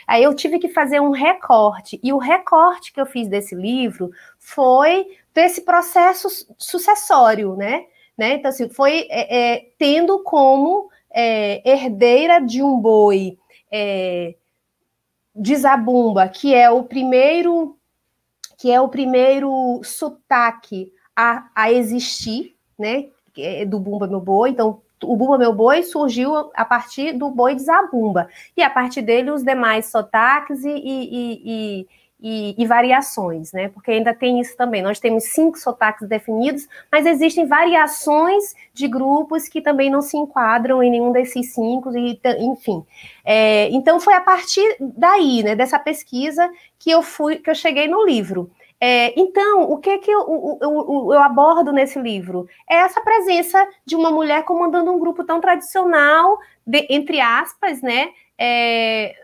Aí eu tive que fazer um recorte, e o recorte que eu fiz desse livro foi desse processo sucessório, né? né? Então, assim, foi é, é, tendo como é, herdeira de um boi é, de Zabumba, que é o primeiro que é o primeiro sotaque a, a existir, né? É do Bumba Meu Boi, então o Bumba Meu Boi surgiu a partir do boi de Zabumba, e a partir dele os demais sotaques e, e, e, e, variações, né? Porque ainda tem isso também. Nós temos cinco sotaques definidos, mas existem variações de grupos que também não se enquadram em nenhum desses cinco, e, enfim. É, então foi a partir daí, né, dessa pesquisa, que eu fui, que eu cheguei no livro. É, então, o que, que eu, eu, eu, abordo nesse livro? É essa presença de uma mulher comandando um grupo tão tradicional, de, entre aspas, né? É,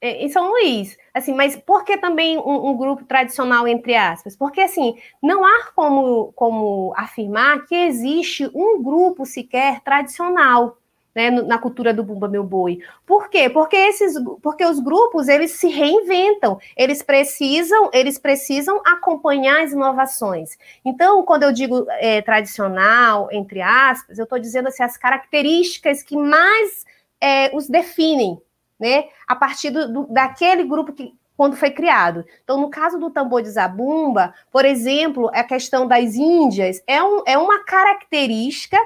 é, em São Luís. Assim, mas por que também um, um, grupo tradicional, entre aspas? Porque, assim, não há como, como afirmar que existe um grupo sequer tradicional né, na cultura do Bumba Meu Boi. Por quê? Porque esses, porque os grupos eles se reinventam, eles precisam, eles precisam acompanhar as inovações. Então, quando eu digo é, tradicional, entre aspas, eu estou dizendo assim, as características que mais é, os definem, né, a partir do, do, daquele grupo que quando foi criado. Então, no caso do tambor de zabumba, por exemplo, a questão das índias é, um, é uma característica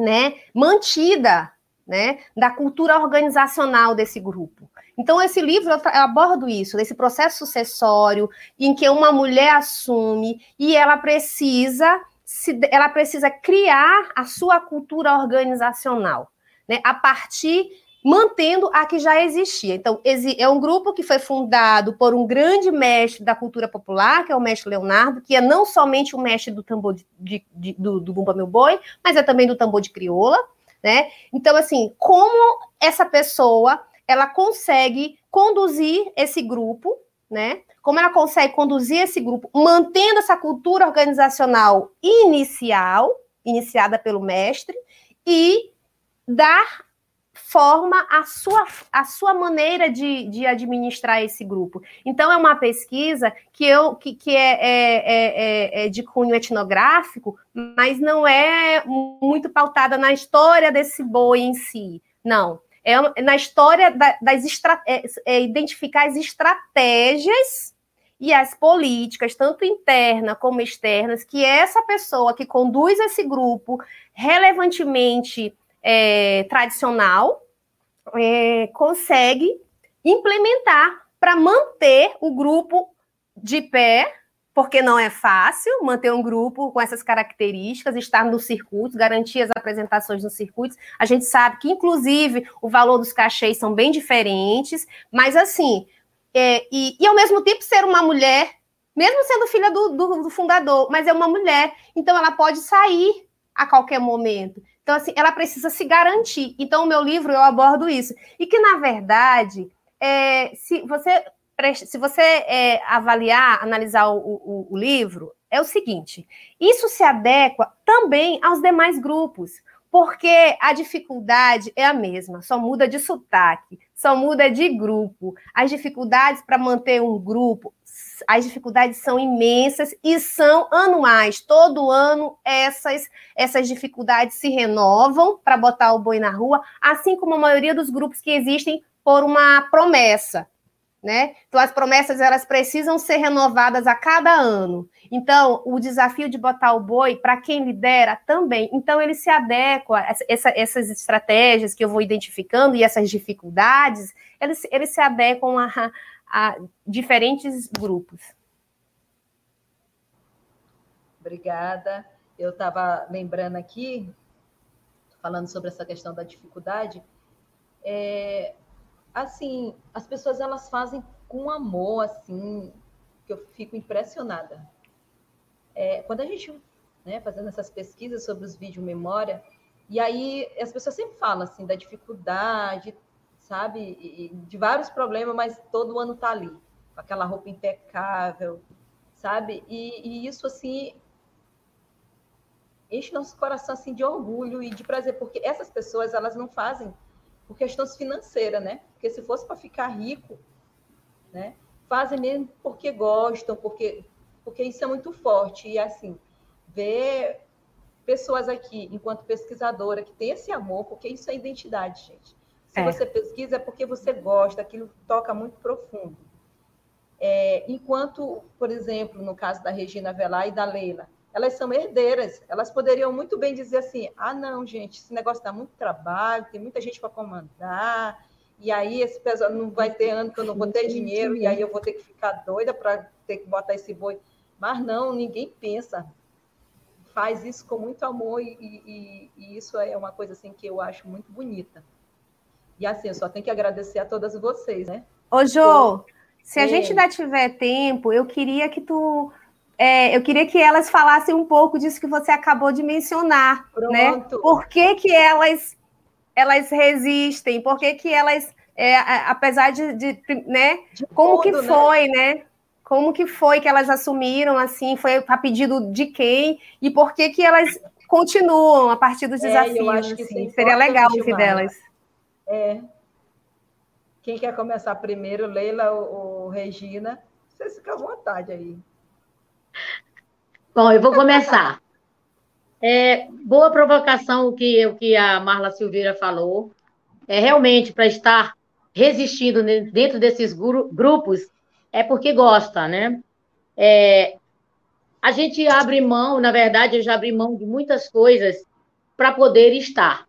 né, mantida, né, da cultura organizacional desse grupo. Então, esse livro eu abordo isso, esse processo sucessório, em que uma mulher assume e ela precisa, se, ela precisa criar a sua cultura organizacional, né, a partir mantendo a que já existia. Então, é um grupo que foi fundado por um grande mestre da cultura popular, que é o mestre Leonardo, que é não somente o mestre do tambor de, de, de, do, do Bumba Meu Boi, mas é também do tambor de crioula, né? Então, assim, como essa pessoa ela consegue conduzir esse grupo, né? Como ela consegue conduzir esse grupo, mantendo essa cultura organizacional inicial, iniciada pelo mestre, e dar forma a sua, a sua maneira de, de administrar esse grupo. Então, é uma pesquisa que, eu, que, que é, é, é, é, de cunho etnográfico, mas não é muito pautada na história desse boi em si. Não. É na história da, das estra, é, é identificar as estratégias e as políticas, tanto internas como externas, que essa pessoa que conduz esse grupo relevantemente é, tradicional é, consegue implementar para manter o grupo de pé, porque não é fácil manter um grupo com essas características, estar no circuito, garantir as apresentações nos circuitos. A gente sabe que, inclusive, o valor dos cachês são bem diferentes, mas assim, é, e, e, ao mesmo tempo ser uma mulher, mesmo sendo filha do, do, do fundador, mas é uma mulher, então ela pode sair a qualquer momento. Então, assim, ela precisa se garantir. Então, o meu livro eu abordo isso. E que, na verdade, é, se você, se você é, avaliar, analisar o, o, o livro, é o seguinte: isso se adequa também aos demais grupos porque a dificuldade é a mesma, só muda de sotaque, só muda de grupo. As dificuldades para manter um grupo as dificuldades são imensas e são anuais. Todo ano essas, essas dificuldades se renovam para botar o boi na rua, assim como a maioria dos grupos que existem por uma promessa. Né? Então, as promessas elas precisam ser renovadas a cada ano. Então, o desafio de botar o boi, para quem lidera, também. Então, ele se adequa, essa, essas estratégias que eu vou identificando e essas dificuldades, eles, eles se adequam a, a diferentes grupos. Obrigada. Eu estava lembrando aqui, falando sobre essa questão da dificuldade, é, assim, as pessoas elas fazem com amor, assim, que eu fico impressionada. É, quando a gente, né, fazendo essas pesquisas sobre os vídeos memória, e aí as pessoas sempre falam assim da dificuldade, sabe? E, de vários problemas, mas todo ano tá ali, com aquela roupa impecável, sabe? E, e, isso, assim, enche nosso coração, assim, de orgulho e de prazer, porque essas pessoas, elas não fazem por questões financeiras, né? Porque se fosse para ficar rico, né? Fazem mesmo porque gostam, porque, porque isso é muito forte. E, assim, ver pessoas aqui, enquanto pesquisadora, que tem esse amor, porque isso é identidade, gente. Se é. você pesquisa, é porque você gosta, aquilo toca muito profundo. É, enquanto, por exemplo, no caso da Regina Velar e da Leila, elas são herdeiras, elas poderiam muito bem dizer assim: ah, não, gente, esse negócio dá muito trabalho, tem muita gente para comandar, e aí esse pessoal não vai ter ano que eu não vou ter dinheiro, e aí eu vou ter que ficar doida para ter que botar esse boi. Mas não, ninguém pensa. Faz isso com muito amor, e, e, e isso é uma coisa assim que eu acho muito bonita. E assim, eu só tenho que agradecer a todas vocês, né? Ô, Jô, se a é. gente ainda tiver tempo, eu queria que tu. É, eu queria que elas falassem um pouco disso que você acabou de mencionar. Né? Pronto. Né? Por que, que elas, elas resistem? Por que, que elas, é, apesar de, de né? De como tudo, que né? foi, né? né? Como que foi que elas assumiram assim? Foi a pedido de quem? E por que que elas continuam a partir dos desafios? É, acho que assim? Seria legal ouvir delas. É. Quem quer começar primeiro, Leila ou, Regina? Vocês ficam à vontade aí. Bom, eu vou começar. É, boa provocação o que, o que a Marla Silveira falou. É realmente para estar resistindo dentro desses grupos é porque gosta, né? É, a gente abre mão, na verdade, eu já abri mão de muitas coisas para poder estar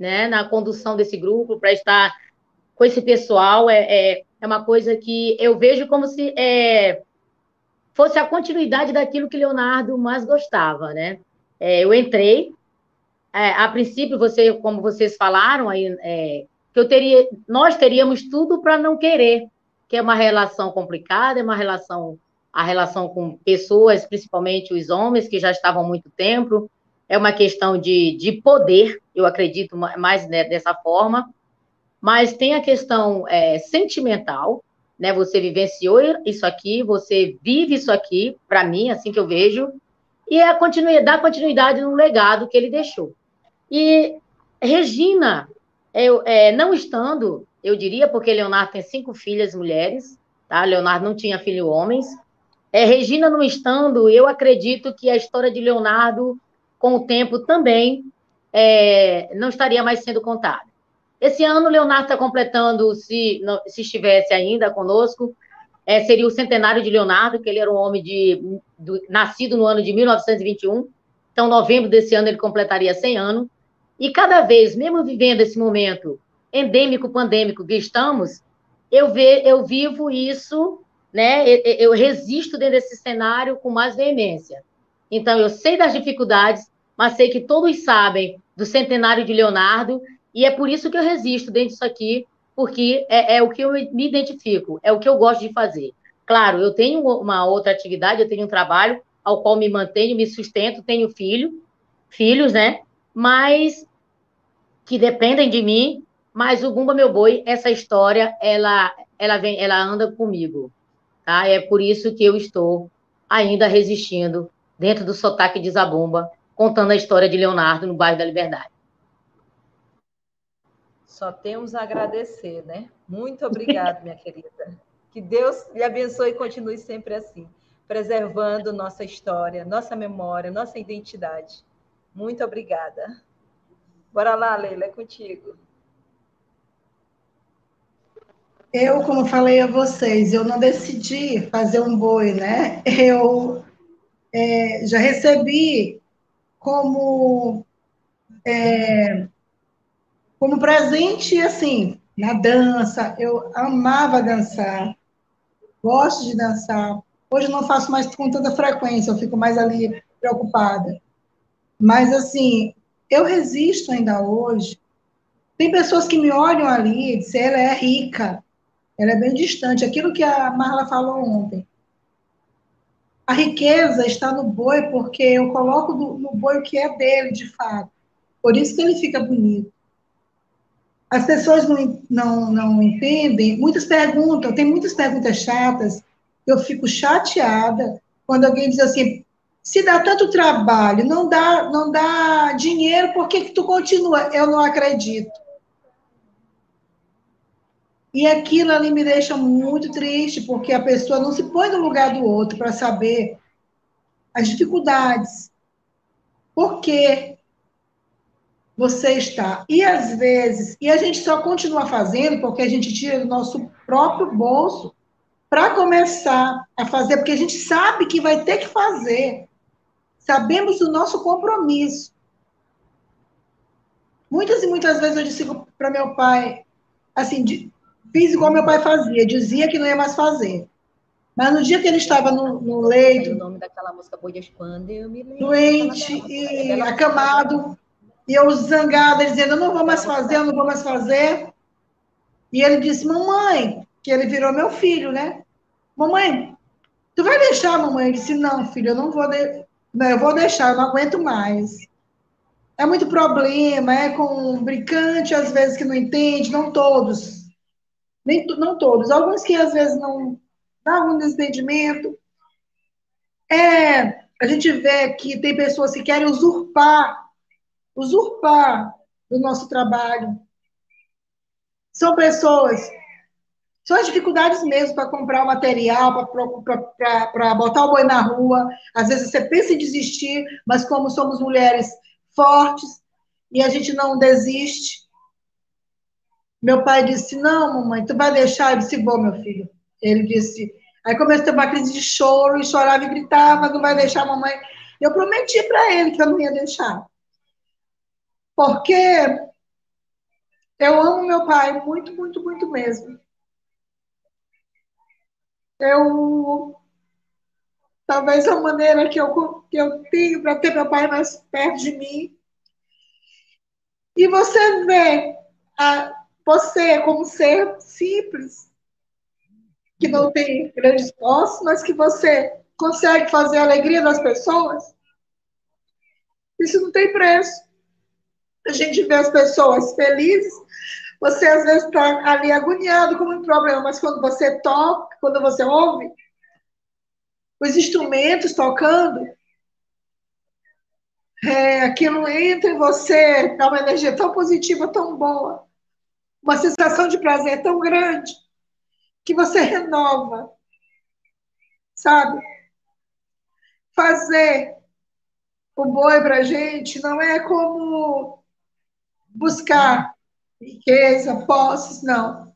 né, na condução desse grupo, para estar com esse pessoal, é, é, é, uma coisa que eu vejo como se é, fosse a continuidade daquilo que Leonardo mais gostava, né? É, eu entrei, é, a princípio, você, como vocês falaram aí, é, que eu teria, nós teríamos tudo para não querer, que é uma relação complicada, é uma relação, a relação com pessoas, principalmente os homens que já estavam há muito tempo, é uma questão de, de poder. Eu acredito mais né, dessa forma, mas tem a questão é, sentimental, né? Você vivenciou isso aqui, você vive isso aqui, para mim, assim que eu vejo, e é a continuidade, dar continuidade no legado que ele deixou. E Regina, eu, é, não estando, eu diria, porque Leonardo tem cinco filhas mulheres, tá? Leonardo não tinha filho homens. É, Regina não estando, eu acredito que a história de Leonardo, com o tempo também, é, não estaria mais sendo contada. Esse ano, Leonardo está completando, se, se estivesse ainda conosco, é, seria o centenário de Leonardo, que ele era um homem de, do, nascido no ano de 1921. Então, novembro desse ano, ele completaria 100 anos. E cada vez, mesmo vivendo esse momento endêmico, pandêmico que estamos, eu, ve, eu vivo isso, né? Eu, eu resisto dentro desse cenário com mais veemência. Então, eu sei das dificuldades, mas sei que todos sabem do centenário de Leonardo e é por isso que eu resisto dentro disso aqui, porque é, é, o que eu me identifico, é o que eu gosto de fazer. Claro, eu tenho uma outra atividade, eu tenho um trabalho ao qual me mantenho, me sustento, tenho filho, filhos, né? Mas que dependem de mim, mas o Bumba Meu Boi, essa história, ela, ela vem, ela anda comigo, tá? É por isso que eu estou ainda resistindo dentro do sotaque de Zabumba, contando a história de Leonardo no bairro da Liberdade. Só temos a agradecer, né? Muito obrigada, minha querida. Que Deus lhe abençoe e continue sempre assim, preservando nossa história, nossa memória, nossa identidade. Muito obrigada. Bora lá, Leila, é contigo. Eu, como falei a vocês, eu não decidi fazer um boi, né? Eu é, já recebi como é, como presente, assim, na dança. Eu amava dançar, gosto de dançar. Hoje não faço mais com tanta frequência, eu fico mais ali preocupada. Mas, assim, eu resisto ainda hoje. Tem pessoas que me olham ali e dizem, ela é rica, ela é bem distante. Aquilo que a Marla falou ontem. A riqueza está no boi, porque eu coloco no boi o que é dele, de fato. Por isso que ele fica bonito as pessoas não, não, não entendem, muitas perguntam, tem muitas perguntas chatas, eu fico chateada quando alguém diz assim, se dá tanto trabalho, não dá, não dá dinheiro, por que, que tu continua? Eu não acredito. E aquilo ali me deixa muito triste, porque a pessoa não se põe no lugar do outro para saber as dificuldades. Por quê? você está. E às vezes, e a gente só continua fazendo porque a gente tira do nosso próprio bolso para começar a fazer, porque a gente sabe que vai ter que fazer. Sabemos do nosso compromisso. Muitas e muitas vezes eu disse para meu pai, assim, fiz igual meu pai fazia, dizia que não ia mais fazer. Mas no dia que ele estava no, no leito. O nome daquela música eu me lembro. Doente e acamado. E eu zangada, dizendo, eu não vou mais fazer, eu não vou mais fazer. E ele disse, mamãe, que ele virou meu filho, né? Mamãe, tu vai deixar, mamãe? Eu disse, não, filho, eu não vou, de... não, eu vou deixar, eu não aguento mais. É muito problema, é com um brincante, às vezes, que não entende, não todos. Nem, não todos, alguns que às vezes não dá algum desentendimento. É, a gente vê que tem pessoas que querem usurpar usurpar o nosso trabalho. São pessoas, são as dificuldades mesmo para comprar o material, para botar o boi na rua. Às vezes você pensa em desistir, mas como somos mulheres fortes e a gente não desiste. Meu pai disse: Não, mamãe, tu vai deixar? Eu disse: Vou, meu filho. Ele disse. Aí começou a ter uma crise de choro e chorava e gritava: Não vai deixar, mamãe. Eu prometi para ele que eu não ia deixar. Porque eu amo meu pai muito, muito, muito mesmo. Eu talvez a maneira que eu, que eu tenho para ter meu pai mais perto de mim. E você vê a, você como ser simples, que não tem grandes posses, mas que você consegue fazer a alegria das pessoas, isso não tem preço. a gente vê as pessoas felizes, você às vezes está ali agoniado com um problema, mas quando você toca, quando você ouve os instrumentos tocando, é, aquilo entra em você, dá uma energia tão positiva, tão boa, uma sensação de prazer tão grande, que você renova, sabe? Fazer o boi para gente não é como buscar riqueza, posses, não.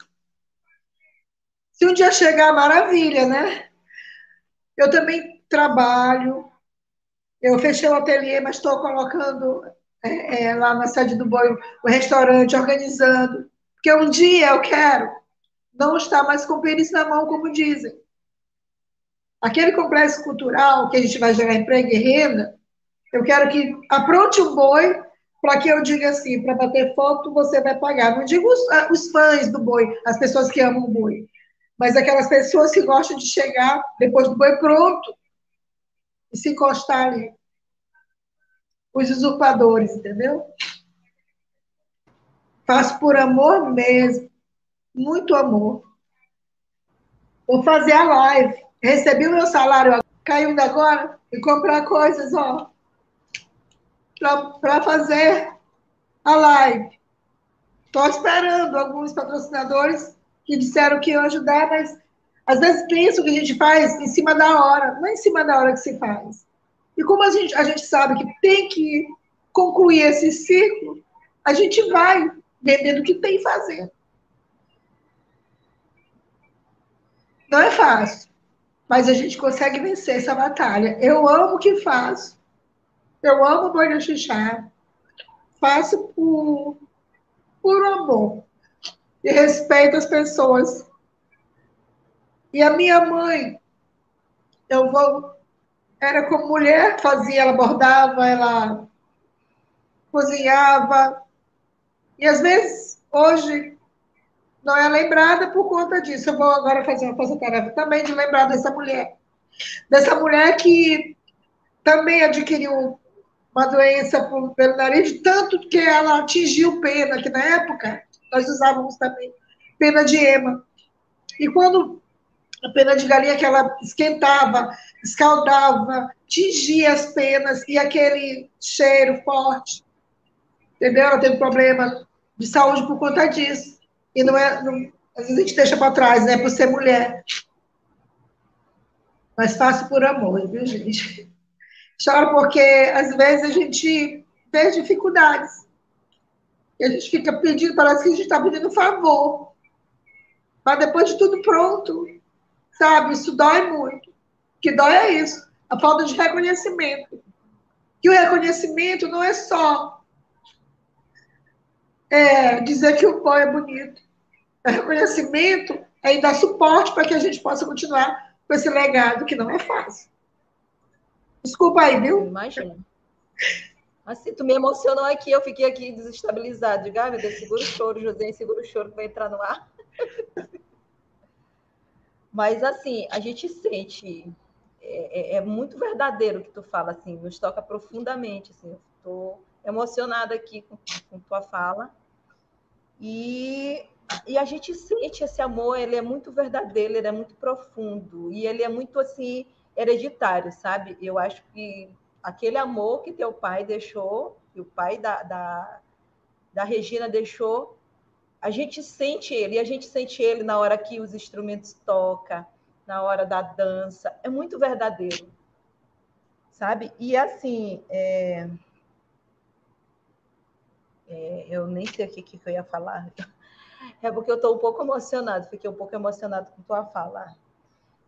Se um dia chegar, maravilha, né? Eu também trabalho, eu fechei o ateliê, mas estou colocando é, é, lá na sede do boi o restaurante, organizando, porque um dia eu quero não estar mais com o pênis na mão, como dizem. Aquele complexo cultural que a gente vai gerar emprego e renda, eu quero que apronte um boi para que eu diga assim, para bater foto você vai pagar. Não digo os, ah, os, fãs do boi, as pessoas que amam o boi, mas aquelas pessoas que gostam de chegar depois do boi pronto e se encostar ali. Os usurpadores, entendeu? Faço por amor mesmo, muito amor. Vou fazer a live. Recebi o meu salário caindo agora e comprar coisas, ó para fazer a live. Estou esperando alguns patrocinadores que disseram que iam ajudar, mas às vezes penso que a gente faz em cima da hora, não é em cima da hora que se faz. E como a gente, a gente sabe que tem que concluir esse ciclo, a gente vai vendendo o que tem fazendo. Não é fácil, mas a gente consegue vencer essa batalha. Eu amo o que faço. Eu amo banho de xixá. Faço por, por amor. E respeito as pessoas. E a minha mãe, eu vou. Era como mulher, fazia, ela bordava, ela cozinhava. E às vezes, hoje, não é lembrada por conta disso. Eu vou agora fazer uma coisa tarefa também de lembrar dessa mulher. Dessa mulher que também adquiriu uma doença pelo nariz, tanto que ela atingiu pena, que na época nós usávamos também pena de ema. E quando a pena de galinha que ela esquentava, escaldava, tingia as penas e aquele cheiro forte, entendeu? Ela teve problema de saúde por conta disso. E não é, não, às vezes a gente deixa para trás, né, por ser mulher. Mas faço por amor, viu, gente? Choro porque, às vezes, a gente vê dificuldades. E a gente fica pedindo, parece que a gente está pedindo favor. Mas depois de tudo pronto, sabe? Isso dói muito. O que dói é isso, a falta de reconhecimento. E o reconhecimento não é só é, dizer que o pão é bonito. O reconhecimento é dar suporte para que a gente possa continuar com esse legado que não é fácil. Desculpa aí, viu? Imagina. Assim, tu me emocionou aqui, eu fiquei aqui desestabilizado. Diga, ah, meu Deus, segura o choro, José, segura o choro que vai entrar no ar. Mas, assim, a gente sente, é, é, é, muito verdadeiro o que tu fala, assim, nos toca profundamente, assim, estou emocionada aqui com, com tua fala. E, e a gente sente esse amor, ele é muito verdadeiro, ele é muito profundo, e ele é muito, assim, hereditário, sabe? Eu acho que aquele amor que teu pai deixou, que o pai da, da, da Regina deixou, a gente sente ele, e a gente sente ele na hora que os instrumentos tocam, na hora da dança, é muito verdadeiro, sabe? E assim, é... É, eu nem sei o que, que eu ia falar, é porque eu estou um pouco emocionado, fiquei um pouco emocionado com tua fala.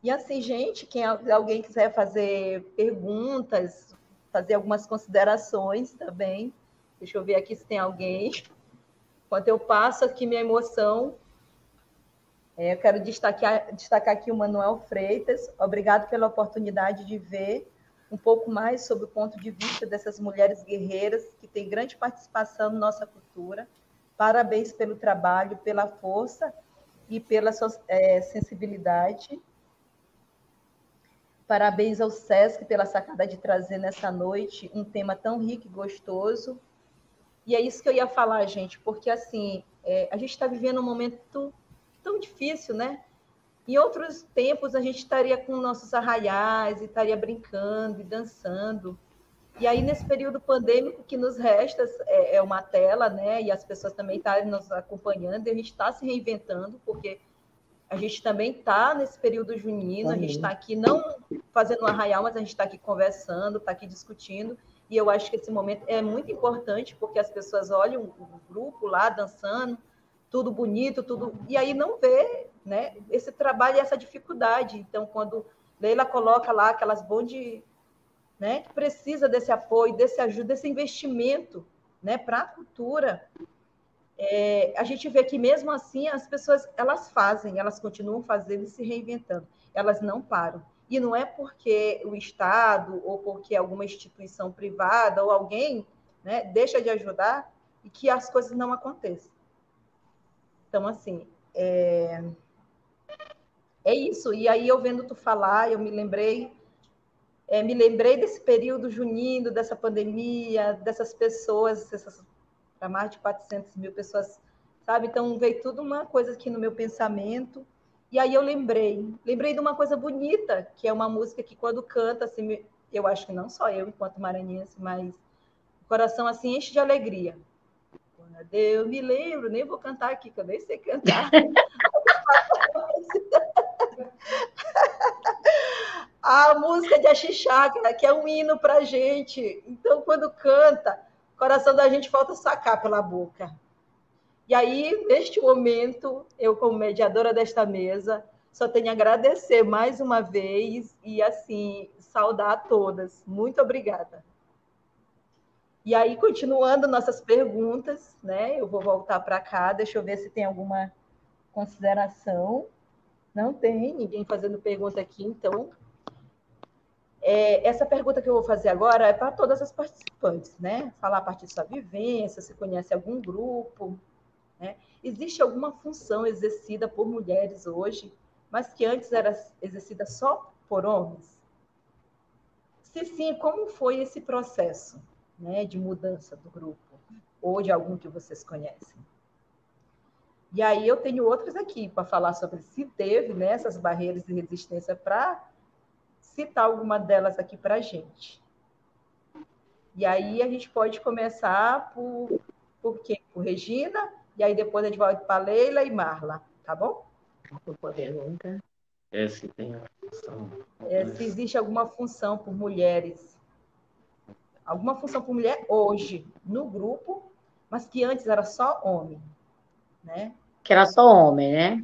E assim, gente, quem alguém quiser fazer perguntas, fazer algumas considerações também. Deixa eu ver aqui se tem alguém. Enquanto eu passo aqui minha emoção, é, eu quero destacar, destacar aqui o Manuel Freitas. Obrigado pela oportunidade de ver um pouco mais sobre o ponto de vista dessas mulheres guerreiras que têm grande participação na nossa cultura. Parabéns pelo trabalho, pela força e pela é, sensibilidade. Parabéns ao SESC pela sacada de trazer nessa noite um tema tão rico e gostoso. E é isso que eu ia falar, gente, porque assim, é, a gente está vivendo um momento tão difícil, né? Em outros tempos, a gente estaria com nossos arraiais, e estaria brincando e dançando. E aí, nesse período pandêmico que nos resta, é, é uma tela, né? E as pessoas também estarem nos acompanhando, e a gente está se reinventando, porque a gente também está nesse período junino, a gente está aqui não fazendo um arraial, mas a gente está aqui conversando, está aqui discutindo. E eu acho que esse momento é muito importante, porque as pessoas olham o grupo lá dançando, tudo bonito, tudo. E aí não vê né, esse trabalho e essa dificuldade. Então, quando Leila coloca lá aquelas bonde né, que precisa desse apoio, desse ajuda, desse investimento né, para a cultura, é, a gente vê que mesmo assim as pessoas elas fazem, elas continuam fazendo e se reinventando, elas não param. E não é porque o Estado ou porque alguma instituição privada ou alguém né, deixa de ajudar e que as coisas não aconteçam. Então, assim, é... é isso. E aí, eu vendo tu falar, eu me lembrei, é, me lembrei desse período junino, dessa pandemia, dessas pessoas, essas para mais de 400 mil pessoas, sabe? Então, veio tudo uma coisa aqui no meu pensamento e aí eu lembrei, lembrei de uma coisa bonita, que é uma música que quando canta, assim, eu acho que não só eu, enquanto maranhense, mas o coração assim enche de alegria. Eu me lembro, nem vou cantar aqui, que eu nem sei cantar. a música de Axixá, que é um hino para gente. Então, quando canta, o coração da gente falta sacar pela boca. E aí, neste momento, eu, como mediadora desta mesa, só tenho a agradecer mais uma vez e, assim, saudar a todas. Muito obrigada. E aí, continuando nossas perguntas, né? Eu vou voltar para cá, deixa eu ver se tem alguma consideração. Não tem ninguém fazendo pergunta aqui, então. É, essa pergunta que eu vou fazer agora é para todas as participantes, né? Falar a partir de sua vivência, se conhece algum grupo, né? Existe alguma função exercida por mulheres hoje, mas que antes era exercida só por homens? Se sim, como foi esse processo né, de mudança do grupo? Ou de algum que vocês conhecem? E aí eu tenho outras aqui para falar sobre se teve né, essas barreiras de resistência para citar alguma delas aqui para a gente. E aí a gente pode começar por, por quê? Por Regina, e aí depois a gente volta para Leila e Marla, tá bom? Uma pergunta. É, se tem a função. É, se existe alguma função por mulheres. Alguma função por mulher hoje no grupo, mas que antes era só homem, né? Que era só homem, né?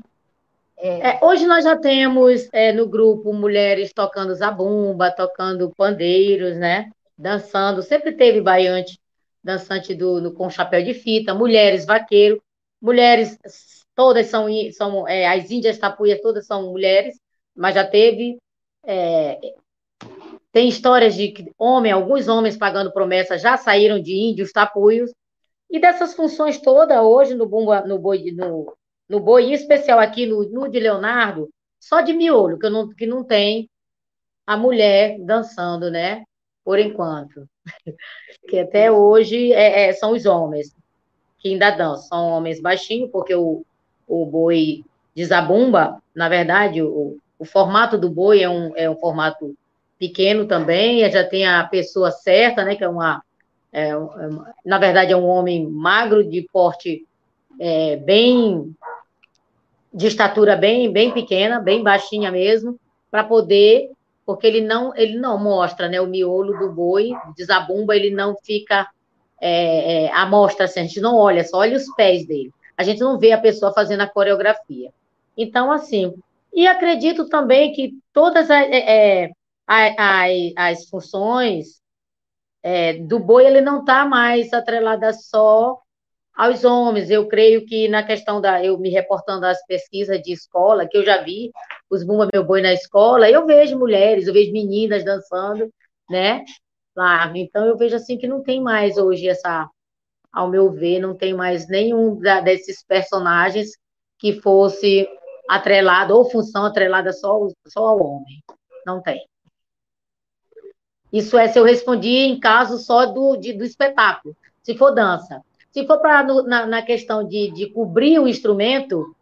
É. É, hoje nós já temos é, no grupo mulheres tocando zabumba, tocando pandeiros, né? Dançando. Sempre teve baiante dançante do, do, com chapéu de fita, mulheres vaqueiro, mulheres todas são, são é, as índias tapuias todas são mulheres, mas já teve é, tem histórias de que homem, alguns homens pagando promessa já saíram de índios tapuios e dessas funções todas hoje no bumba, no boi no, no boi em especial aqui no, no de Leonardo só de miolo que não que não tem a mulher dançando, né? Por enquanto que até hoje é, é, são os homens que ainda dançam. São homens baixinhos, porque o, o boi de zabumba, na verdade, o, o formato do boi é um, é um formato pequeno também, já tem a pessoa certa, né, que é uma, é, é na verdade, é um homem magro, de porte é, bem, de estatura bem, bem pequena, bem baixinha mesmo, para poder porque ele não ele não mostra né, o miolo do boi, desabumba, ele não fica é, é, à mostra, assim, a gente não olha, só olha os pés dele. A gente não vê a pessoa fazendo a coreografia. Então, assim, e acredito também que todas as, é, é as, as funções é, do boi, ele não está mais atrelada só aos homens. Eu creio que na questão da, eu me reportando às pesquisas de escola, que eu já vi os Bumba Meu Boi na escola, eu vejo mulheres, eu vejo meninas dançando, né? Lá. Então eu vejo assim que não tem mais hoje essa, ao meu ver, não tem mais nenhum da, desses personagens que fosse atrelado ou função atrelada só, só ao homem. Não tem. Isso é se eu respondi em caso só do, de, do espetáculo. Se for dança. Se for para na, na, questão de, de cobrir o instrumento,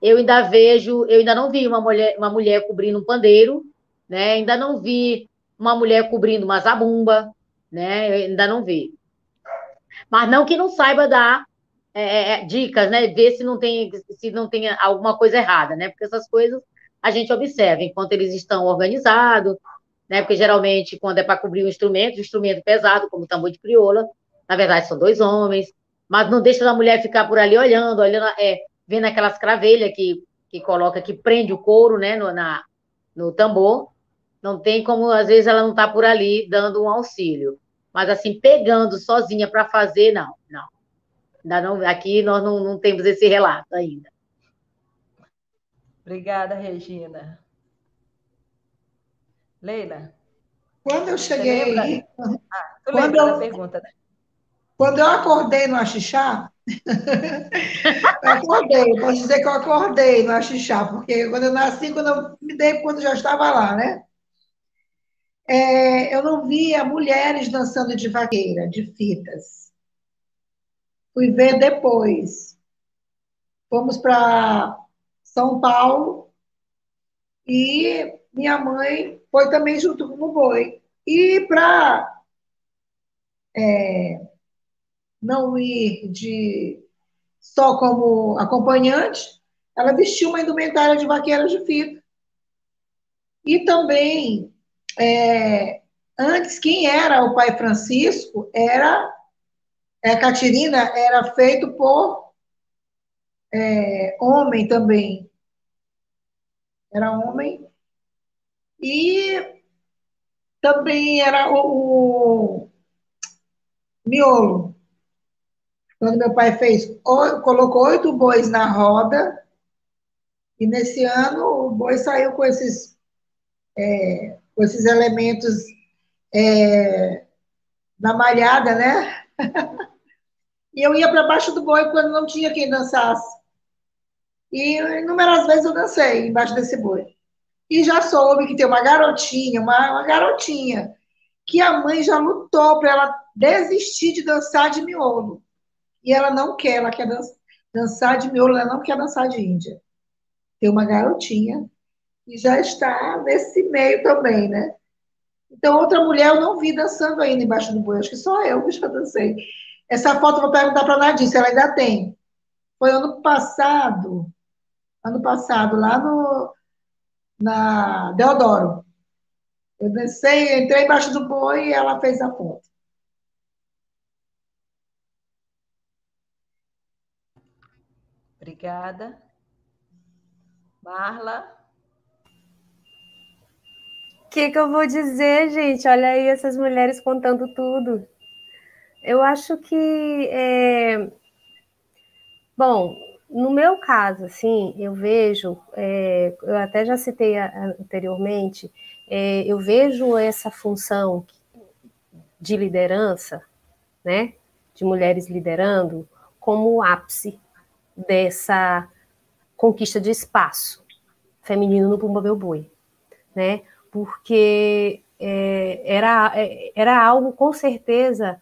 eu ainda vejo, eu ainda não vi uma mulher, uma mulher cobrindo um pandeiro, né? Ainda não vi uma mulher cobrindo uma zabumba, né? Eu ainda não vi. Mas não que não saiba dar é, é, é, dicas, né? Ver se não tem se não tem alguma coisa errada, né? Porque essas coisas a gente observa enquanto eles estão organizados, né? Porque geralmente quando é para cobrir um instrumento, um instrumento pesado como o tambor de crioula, na verdade são dois homens, mas não deixa a mulher ficar por ali olhando, olhando, é, vendo aquelas cravelhas que, que coloca, que prende o couro, né, no, na, no tambor. Não tem como, às vezes, ela não está por ali dando um auxílio. Mas, assim, pegando sozinha para fazer, não, não. Ainda não. Aqui nós não, não temos esse relato ainda. Obrigada, Regina. Leila? Quando eu cheguei. Ah, tu lembra eu... da pergunta, né? Quando eu acordei no Axixá, eu acordei, posso dizer que eu acordei no Axixá, porque quando eu nasci, quando eu me dei quando já estava lá, né? É, eu não via mulheres dançando de vaqueira, de fitas. Fui ver depois. Fomos para São Paulo e minha mãe foi também junto com o boi. E para é, não ir de só como acompanhante, ela vestiu uma indumentária de vaqueira de fita. E também, é, antes, quem era o pai Francisco era. É, Catirina era feito por é, homem também. Era homem. E também era o, o miolo. Quando meu pai fez, colocou oito bois na roda, e nesse ano o boi saiu com esses, é, com esses elementos é, na malhada, né? e eu ia para baixo do boi quando não tinha quem dançasse. E inúmeras vezes eu dancei embaixo desse boi. E já soube que tem uma garotinha, uma, uma garotinha, que a mãe já lutou para ela desistir de dançar de miolo. E ela não quer, ela quer dançar de miolo, ela não quer dançar de índia. Tem uma garotinha que já está nesse meio também, né? Então, outra mulher eu não vi dançando ainda embaixo do boi, acho que só eu que já dancei. Essa foto eu vou perguntar para a se ela ainda tem. Foi ano passado, ano passado, lá no, na Deodoro. Eu dancei, entrei embaixo do boi e ela fez a foto. Obrigada. Marla? O que, que eu vou dizer, gente? Olha aí essas mulheres contando tudo. Eu acho que. É... Bom, no meu caso, assim, eu vejo, é, eu até já citei anteriormente, é, eu vejo essa função de liderança, né, de mulheres liderando, como o ápice dessa conquista de espaço feminino no Bumba Meu Boi, né? Porque é, era, é, era algo com certeza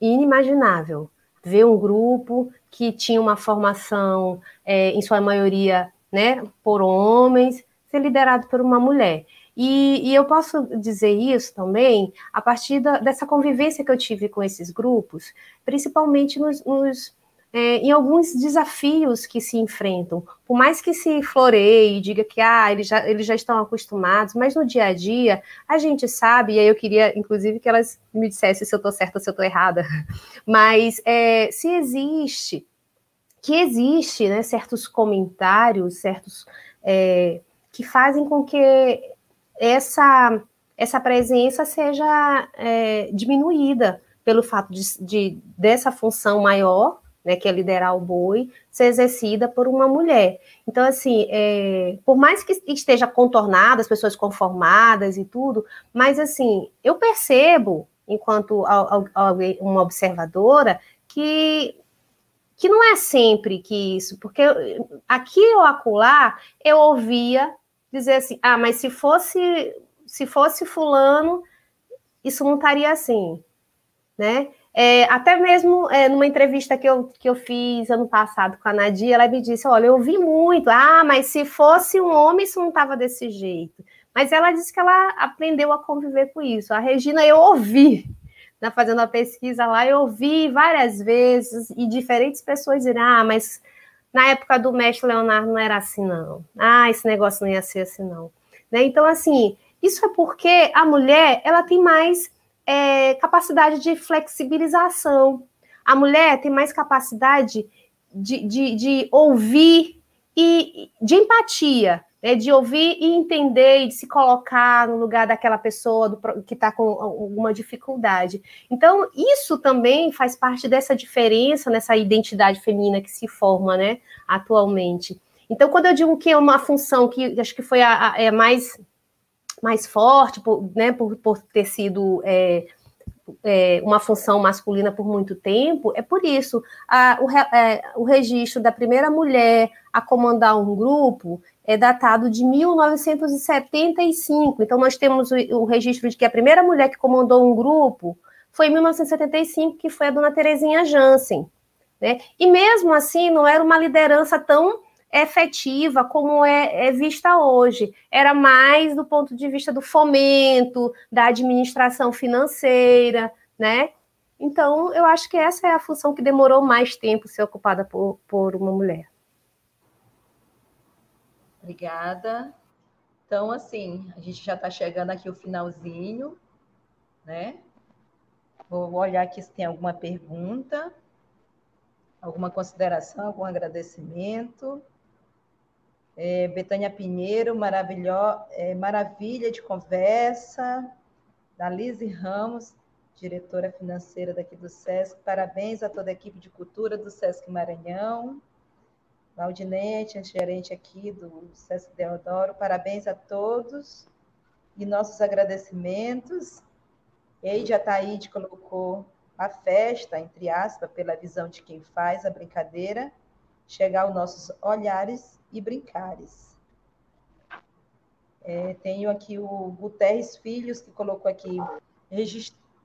inimaginável ver um grupo que tinha uma formação, é, em sua maioria, né, por homens, ser liderado por uma mulher. E, e, eu posso dizer isso também a partir da, dessa convivência que eu tive com esses grupos, principalmente nos, nos é, em alguns desafios que se enfrentam. Por mais que se floreie e diga que ah, eles, já, eles já estão acostumados, mas no dia a dia a gente sabe, e aí eu queria, inclusive, que elas me dissessem se eu estou certa ou se eu estou errada, mas é, se existe, que existe né, certos comentários, certos é, que fazem com que essa, essa presença seja é, diminuída pelo fato de, de, dessa função maior né, que é liderar o boi, ser exercida por uma mulher. Então, assim, é, por mais que esteja contornada, as pessoas conformadas e tudo, mas, assim, eu percebo, enquanto uma observadora, que, que não é sempre que isso, porque aqui ou acolá eu ouvia dizer assim, ah, mas se fosse, se fosse fulano, isso não estaria assim, né? É, até mesmo é, numa entrevista que eu, que eu fiz ano passado com a Nadia, ela me disse: Olha, eu vi muito, ah, mas se fosse um homem, isso não estava desse jeito. Mas ela disse que ela aprendeu a conviver com isso. A Regina, eu ouvi, né, fazendo a pesquisa lá, eu ouvi várias vezes, e diferentes pessoas dizendo: Ah, mas na época do mestre Leonardo não era assim, não. Ah, esse negócio não ia ser assim, não. Né? Então, assim, isso é porque a mulher ela tem mais é, capacidade de flexibilização. A mulher tem mais capacidade de, de, de ouvir e de empatia, né, de ouvir e entender e de se colocar no lugar daquela pessoa do, que está com alguma dificuldade. Então, isso também faz parte dessa diferença nessa identidade feminina que se forma né, atualmente. Então, quando eu digo que é uma função que acho que foi a, a é mais mais forte, por, né, por, por ter sido é, é, uma função masculina por muito tempo, é por isso. A, o, é, o registro da primeira mulher a comandar um grupo é datado de 1975. Então, nós temos o, o, registro de que a primeira mulher que comandou um grupo foi em 1975, que foi a dona Terezinha Jansen. Né? E mesmo assim, não era uma liderança tão efetiva como é, é, vista hoje. Era mais do ponto de vista do fomento, da administração financeira, né? Então, eu acho que essa é a função que demorou mais tempo ser ocupada por, por uma mulher. Obrigada. Então, assim, a gente já está chegando aqui o finalzinho, né? Vou olhar aqui se tem alguma pergunta, alguma consideração, algum agradecimento. É, Betânia Pinheiro, é, maravilha de conversa. Da Lise Ramos, diretora financeira daqui do SESC. Parabéns a toda a equipe de cultura do SESC Maranhão. Valdinete, gerente aqui do SESC Deodoro. Parabéns a todos e nossos agradecimentos. Eide Ataíde colocou a festa, entre aspas, pela visão de quem faz a brincadeira, chegar aos nossos olhares e brincares. É, tenho aqui o Guterres Filhos, que colocou aqui,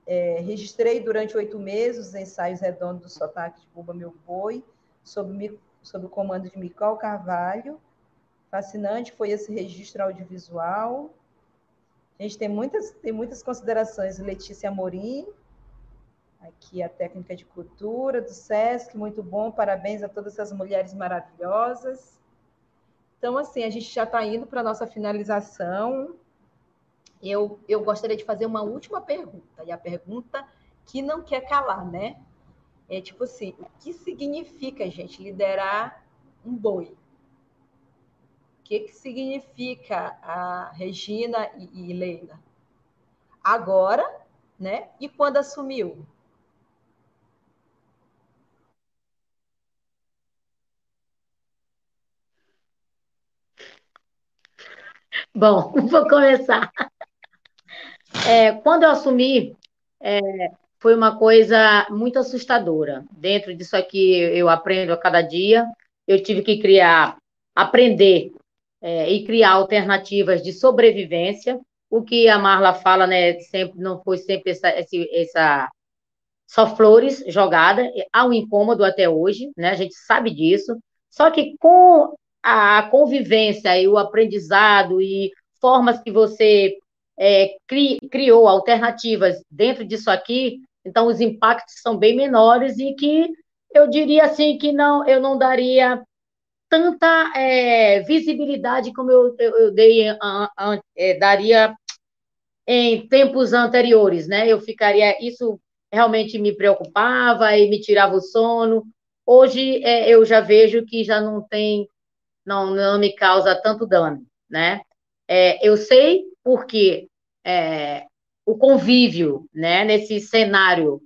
é, registrei durante oito meses os ensaios redondos do sotaque de Buba Meu Boi, sob, sob o comando de Micol Carvalho. Fascinante foi esse registro audiovisual. A gente tem muitas, tem muitas considerações. Letícia Amorim, aqui a técnica de cultura do SESC, muito bom, parabéns a todas essas mulheres maravilhosas. Então, assim, a gente já está indo para a nossa finalização. Eu, eu gostaria de fazer uma última pergunta, e a pergunta que não quer calar, né? É tipo assim, o que significa, gente, liderar um boi? O que, que significa a Regina e, e Leila? Agora, né? E quando assumiu? Bom, vou começar. É, quando eu assumi, é, foi uma coisa muito assustadora. Dentro disso aqui, eu aprendo a cada dia. Eu tive que criar, aprender é, e criar alternativas de sobrevivência. O que a Marla fala, né, sempre não foi sempre essa, essa só flores jogada, há um incômodo até hoje, né? A gente sabe disso. Só que com a convivência e o aprendizado e formas que você é, cri, criou, alternativas dentro disso aqui, então os impactos são bem menores e que eu diria assim que não, eu não daria tanta é, visibilidade como eu, eu, eu dei, é, daria em tempos anteriores, né? Eu ficaria, isso realmente me preocupava e me tirava o sono. Hoje é, eu já vejo que já não tem não, não me causa tanto dano, né? É, eu sei porque é, o convívio, né, nesse cenário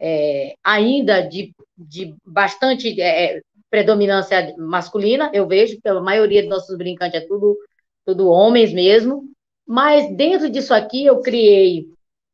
é, ainda de, de bastante é, predominância masculina, eu vejo que a maioria dos nossos brincantes é tudo, tudo homens mesmo, mas dentro disso aqui eu criei,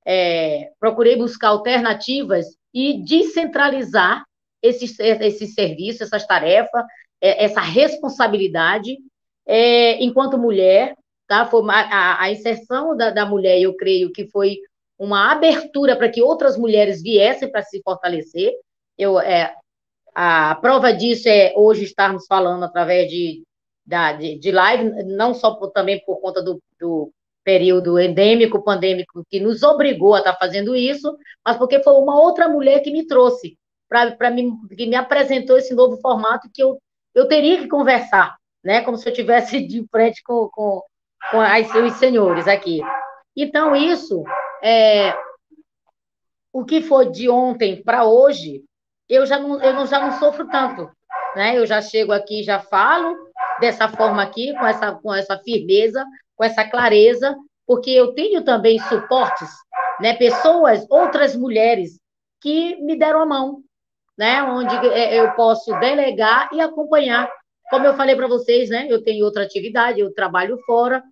é, procurei buscar alternativas e descentralizar esses, esses serviços, essas tarefas, é, essa responsabilidade é, enquanto mulher, tá? Foi a, a inserção da, da mulher, eu creio que foi uma abertura para que outras mulheres viessem para se fortalecer. Eu, é, a prova disso é hoje estarmos falando através de, da, de, de live, não só por, também por conta do, do período endêmico, pandêmico, que nos obrigou a estar fazendo isso, mas porque foi uma outra mulher que me trouxe, para mim, que me apresentou esse novo formato que eu, eu teria que conversar, né? Como se eu tivesse de frente com, com, com as, os senhores aqui. Então, isso, é, o que foi de ontem para hoje, eu já não, eu não, já não sofro tanto. Né? Eu já chego aqui, já falo dessa forma aqui, com essa, com essa firmeza, com essa clareza, porque eu tenho também suportes, né? pessoas, outras mulheres que me deram a mão, né? onde é, eu posso delegar e acompanhar. Como eu falei para vocês, né? eu tenho outra atividade, eu trabalho fora,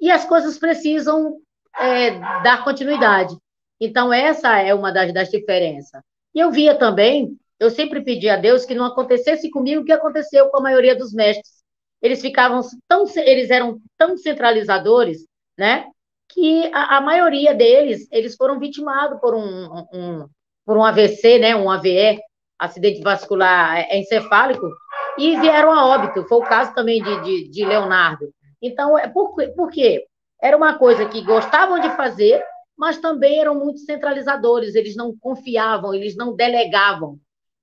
e as coisas precisam é, dar continuidade. Então, essa é uma das, das diferenças. E eu via também, eu sempre pedi a Deus que não acontecesse comigo o que aconteceu com a maioria dos mestres. Eles ficavam tão, eles eram tão centralizadores, né? Que a, a maioria deles, eles foram vitimados por um, um, por um AVC, né? Um AVE, acidente vascular encefálico, e vieram a óbito. Foi o caso também de, de, de Leonardo. Então, é por, por quê? Era uma coisa que gostavam de fazer, mas também eram muito centralizadores, eles não confiavam, eles não delegavam.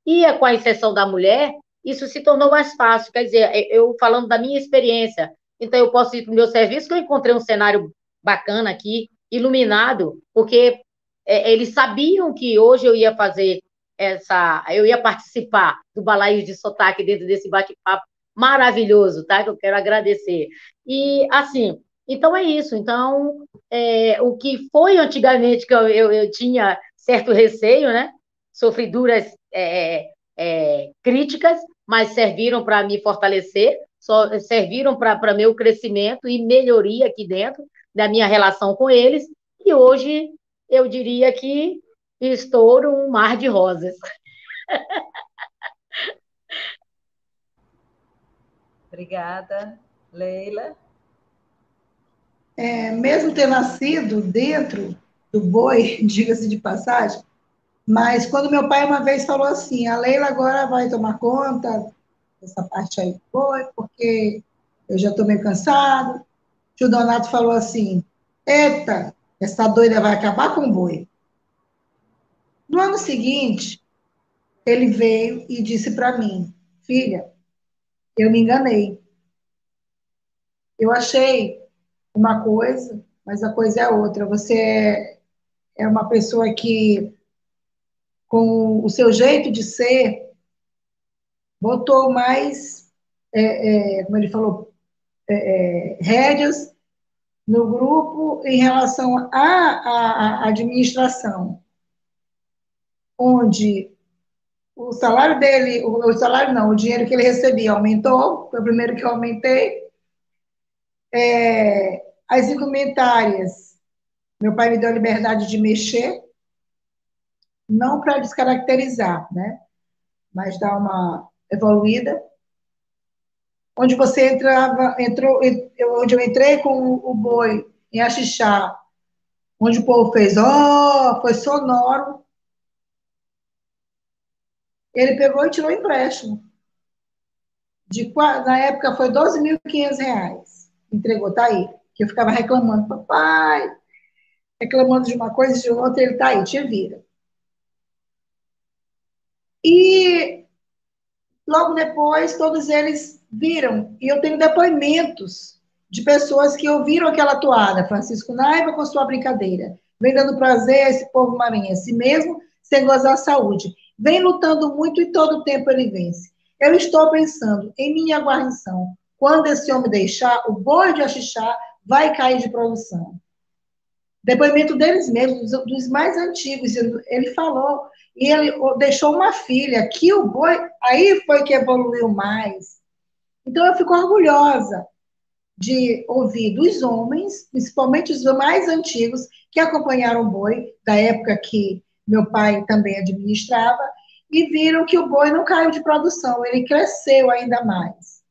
E com a exceção da mulher, isso se tornou mais fácil. Quer dizer, eu falando da minha experiência, então eu posso ir para o meu serviço, que eu encontrei um cenário bacana aqui, iluminado, porque é, eles sabiam que hoje eu ia fazer essa, eu ia participar do balaio de sotaque dentro desse bate-papo maravilhoso, tá? Que eu quero agradecer. E assim, então é isso. Então, é, o que foi antigamente que eu, eu, eu, tinha certo receio, né? Sofri duras é, é, críticas, mas serviram para me fortalecer, só, serviram para meu crescimento e melhoria aqui dentro da minha relação com eles. E hoje eu diria que estou num mar de rosas. Obrigada, Leila é, mesmo ter nascido dentro do boi, diga-se de passagem, mas quando meu pai uma vez falou assim, a Leila agora vai tomar conta dessa parte aí do boi, porque eu já estou meio cansado. O Donato falou assim, eita, essa doida vai acabar com o boi. No ano seguinte, ele veio e disse para mim, filha, eu me enganei. Eu achei uma coisa, mas a coisa é outra. Você é, é uma pessoa que, com o seu jeito de ser, botou mais, é, é, como ele falou, é, é rédeas no grupo em relação à, à administração, onde o salário dele, o, salário não, o dinheiro que ele recebia aumentou, foi o primeiro que eu aumentei. É, as indumentárias, meu pai me deu a liberdade de mexer, não para descaracterizar, né? Mas dar uma evoluída. Onde você entrava, entrou, onde eu entrei com o boi em Axixá, onde o povo fez, ó, oh, foi sonoro. Ele pegou e tirou empréstimo. De, na época foi 12.500 reais. Entregou, tá aí que eu ficava reclamando, papai, reclamando de uma coisa e de outra, ele tá aí, te vira. E logo depois, todos eles viram, e eu tenho depoimentos de pessoas que ouviram aquela toada, Francisco Naiva com sua brincadeira, vem dando prazer a esse povo maranhense, mesmo sem gozar a saúde, vem lutando muito e todo tempo ele vence. Eu estou pensando em minha guarnição, quando esse homem deixar o boi de Axixá vai cair de produção. Depoimento deles mesmos, dos mais antigos, ele falou, e ele deixou uma filha, que o boi, aí foi que evoluiu mais. Então eu fico orgulhosa de ouvir dos homens, principalmente os mais antigos, que acompanharam o boi, da época que meu pai também administrava, e viram que o boi não caiu de produção, ele cresceu ainda mais.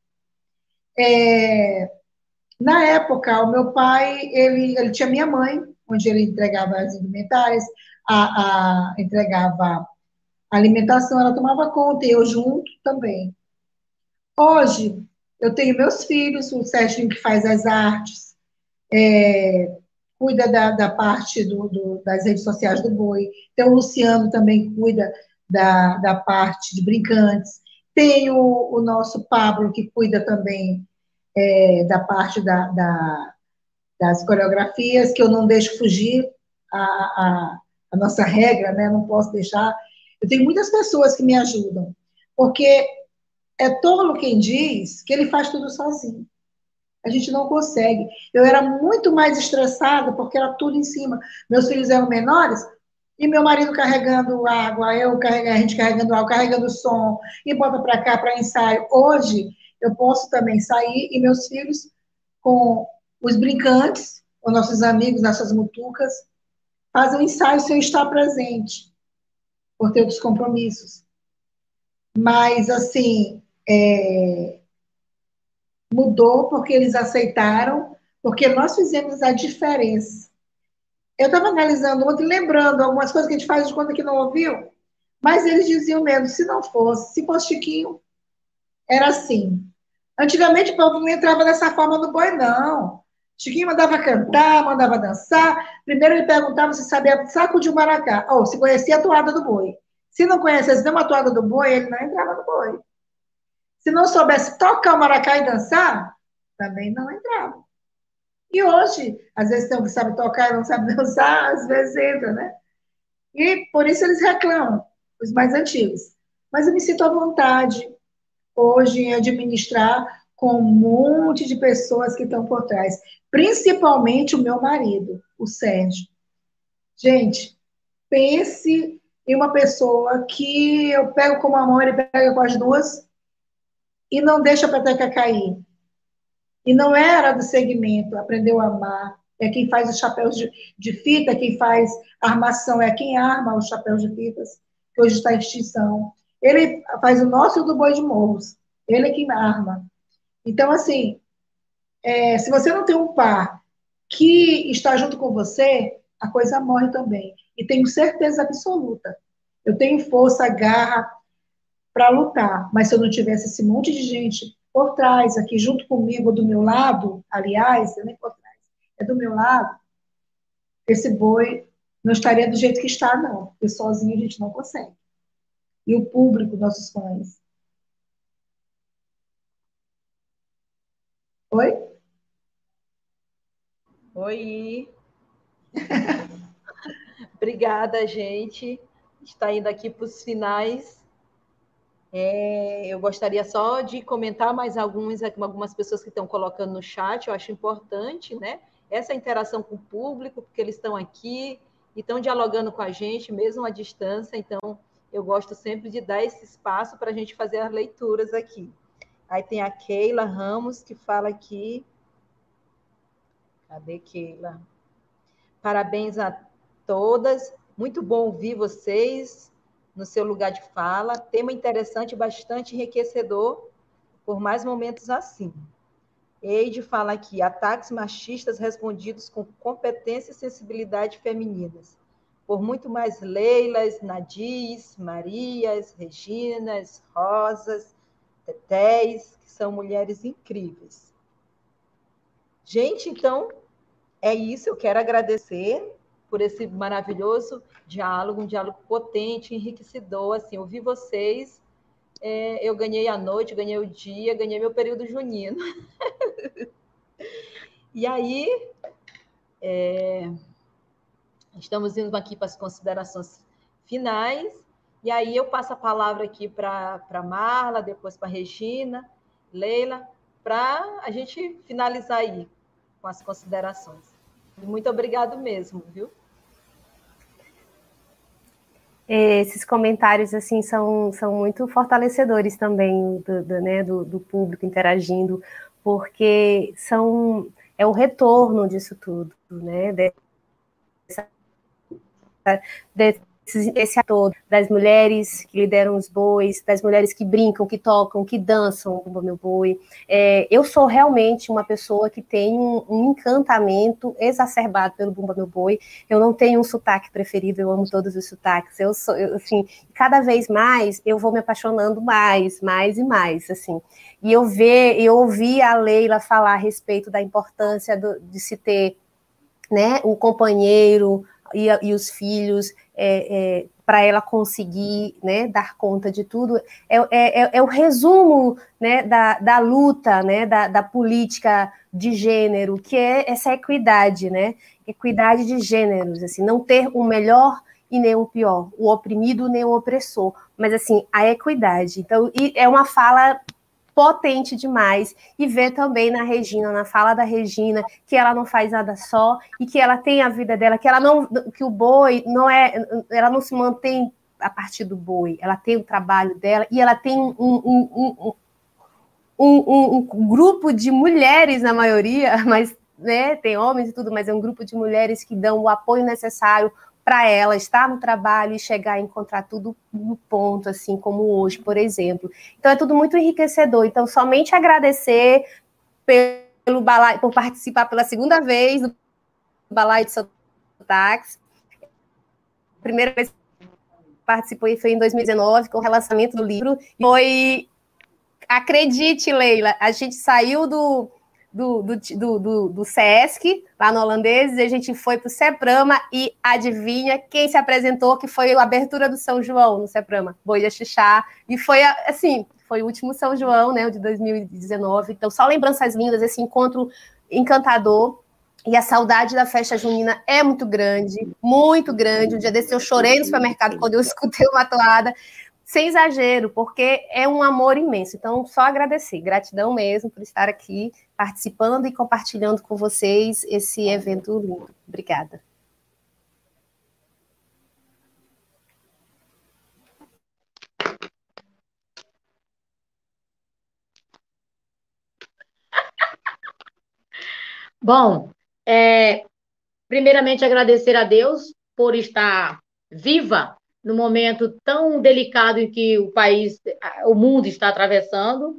É, na época, o meu pai, ele, ele tinha minha mãe, onde ele entregava as indumentárias, a, a, entregava alimentação, ela tomava conta, e eu junto também. Hoje, eu tenho meus filhos, o Serginho que faz as artes, é, cuida da, da parte do, do, das redes sociais do Boi, tem o Luciano também cuida da, da parte de brincantes, tem o, o nosso Pablo, que cuida também é, da parte da, da, das coreografias, que eu não deixo fugir a, a, a nossa regra, né? não posso deixar. Eu tenho muitas pessoas que me ajudam, porque é tolo quem diz que ele faz tudo sozinho. A gente não consegue. Eu era muito mais estressada porque era tudo em cima. Meus filhos eram menores e meu marido carregando água, eu carregando, a gente carregando água, carregando som e bota para cá para ensaio. Hoje eu posso também sair e meus filhos com os brincantes, os nossos amigos, nossas mutucas, fazem o ensaio sem estar presente, por ter outros compromissos. Mas, assim, é, mudou porque eles aceitaram, porque nós fizemos a diferença. Eu estava analisando ontem, lembrando algumas coisas que a gente faz de conta que não ouviu, mas eles diziam mesmo, se não fosse, se fosse Chiquinho, era assim. Antigamente o povo não entrava dessa forma no boi, não. Chiquinho mandava cantar, mandava dançar. Primeiro ele perguntava se sabia saco de maracá, ou se conhecia a toada do boi. Se não conhecesse nenhuma toada do boi, ele não entrava no boi. Se não soubesse tocar o maracá e dançar, também não entrava. E hoje, às vezes tem um que sabe tocar e não sabe dançar, às vezes entra, né? E por isso eles reclamam, os mais antigos. Mas eu me sinto à vontade hoje em administrar com um monte de pessoas que estão por trás, principalmente o meu marido, o Sérgio. Gente, pense em uma pessoa que eu pego com uma mão, ele pega com as duas e não deixa a peteca cair. E não era do segmento, aprendeu a amar, é quem faz os chapéus de, de fita, quem faz armação, é quem arma os chapéus de fitas, que hoje está em extinção. Ele faz o nosso e o do boi de morros. Ele é quem arma. Então, assim, é, se você não tem um par que está junto com você, a coisa morre também. E tenho certeza absoluta. Eu tenho força, garra para lutar. Mas se eu não tivesse esse monte de gente por trás, aqui junto comigo, do meu lado, aliás, nem por trás, é do meu lado, esse boi não estaria do jeito que está, não. Porque sozinho a gente não consegue. E o público, nossos fãs, Oi? Oi. Obrigada, gente. Está indo aqui para os finais. É, eu gostaria só de comentar mais alguns, algumas pessoas que estão colocando no chat, eu acho importante, né? Essa interação com o público, porque eles estão aqui e estão dialogando com a gente, mesmo à distância, então eu gosto sempre de dar esse espaço para a gente fazer as leituras aqui. Aí tem a Keila Ramos, que fala aqui. Cadê Keila? Parabéns a todas. Muito bom ouvir vocês no seu lugar de fala. Tema interessante, bastante enriquecedor por mais momentos assim. Eide fala aqui: ataques machistas respondidos com competência e sensibilidade femininas. Por muito mais Leilas, Nadis, Marias, Reginas, Rosas, tetés, que são mulheres incríveis. Gente, então, é isso. Eu quero agradecer por esse maravilhoso diálogo, um diálogo potente, enriquecedor. Assim, ouvir vocês, é, eu ganhei a noite, ganhei o dia, ganhei meu período junino. e aí, é, estamos indo aqui para as considerações finais. E aí eu passo a palavra aqui para Marla, depois para Regina, Leila, para a gente finalizar aí com as considerações. Muito obrigado mesmo, viu? Esses comentários assim são, são muito fortalecedores também do, do, né, do, do público interagindo, porque são é o retorno disso tudo, né? Dessa, esse ator das mulheres que lideram os bois, das mulheres que brincam, que tocam, que dançam o meu boi. É, eu sou realmente uma pessoa que tem um, um, encantamento exacerbado pelo Bumba Meu Boi. Eu não tenho um sotaque preferido, eu amo todos os sotaques. Eu sou, eu, assim, cada vez mais eu vou me apaixonando mais, mais e mais, assim. E eu ver, eu ouvi a Leila falar a respeito da importância do, de se ter, né, um companheiro, e, e os filhos, é, é, para ela conseguir né, dar conta de tudo, é, é, é, é, o resumo né, da, da luta, né, da, da política de gênero, que é essa equidade, né, equidade de gêneros, assim, não ter o melhor e nem o pior, o oprimido nem o opressor, mas assim, a equidade. Então, é uma fala potente demais. E ver também na Regina, na fala da Regina, que ela não faz nada só e que ela tem a vida dela, que ela não, que o boi não é, ela não se mantém a partir do boi, ela tem o trabalho dela e ela tem um, um, um, um, grupo de mulheres na maioria, mas né, tem homens e tudo, mas é um grupo de mulheres que dão o apoio necessário para ela estar no trabalho e chegar a encontrar tudo no ponto, assim como hoje, por exemplo. Então é tudo muito enriquecedor. Então, somente agradecer pelo balai, por participar pela segunda vez do Balai de Sotaques. Primeira vez que participou foi em 2019, com o relançamento do livro. Foi, acredite, Leila, a gente saiu do do, do, do, do, Sesc, lá no Holandês, e a gente foi para o Seprama e adivinha quem se apresentou, que foi a abertura do São João no Seprama, Boi de Xixá, e foi assim, foi o último São João, né, de 2019, então só lembranças lindas, esse encontro encantador, e a saudade da festa junina é muito grande, muito grande. Um dia desse eu chorei no supermercado quando eu escutei uma toada, sem exagero, porque é um amor imenso. Então, só agradecer, gratidão mesmo por estar aqui participando e compartilhando com vocês esse evento lindo. Obrigada. Bom, é, primeiramente agradecer a Deus por estar viva no momento tão delicado em que o país, o mundo está atravessando.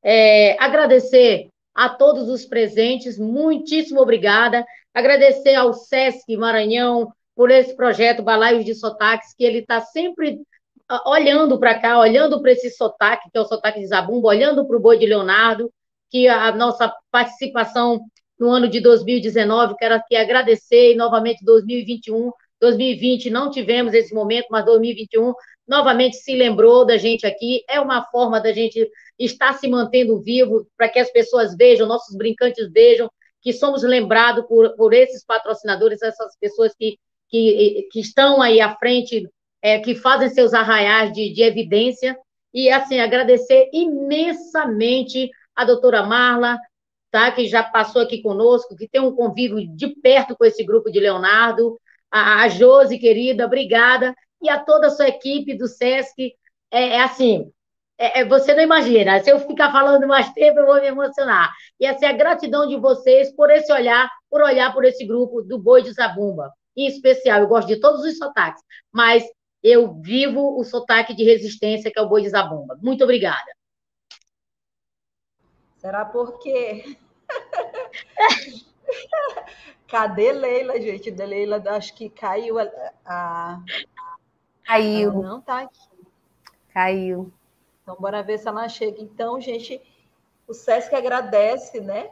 É, agradecer a todos os presentes, muitíssimo obrigada. Agradecer ao SESC Maranhão por esse projeto Balaios de Sotaques, que ele está sempre olhando para cá, olhando para esse sotaque, que é o sotaque de Zabumba, olhando para o Boi de Leonardo, que a nossa participação no ano de 2019, quero aqui agradecer, e novamente 2021, 2020 não tivemos esse momento, mas 2021 novamente se lembrou da gente aqui. É uma forma da gente estar se mantendo vivo, para que as pessoas vejam, nossos brincantes vejam que somos lembrados por, por esses patrocinadores, essas pessoas que, que, que estão aí à frente, é, que fazem seus arraiais de, de evidência. E, assim, agradecer imensamente a doutora Marla, tá, que já passou aqui conosco, que tem um convívio de perto com esse grupo de Leonardo, a, a Josi, querida, obrigada, e a toda a sua equipe do SESC. É, é assim, é, é, você não imagina, se eu ficar falando mais tempo, eu vou me emocionar. E essa é a gratidão de vocês por esse olhar, por olhar por esse grupo do Boi de Zabumba. Em especial, eu gosto de todos os sotaques, mas eu vivo o sotaque de resistência, que é o Boi de Zabumba. Muito obrigada. Será porque Cadê Leila, gente? De Leila, acho que caiu a. a... Caiu. Ela não está aqui. Caiu. Então, bora ver se ela chega. Então, gente, o SESC agradece, né?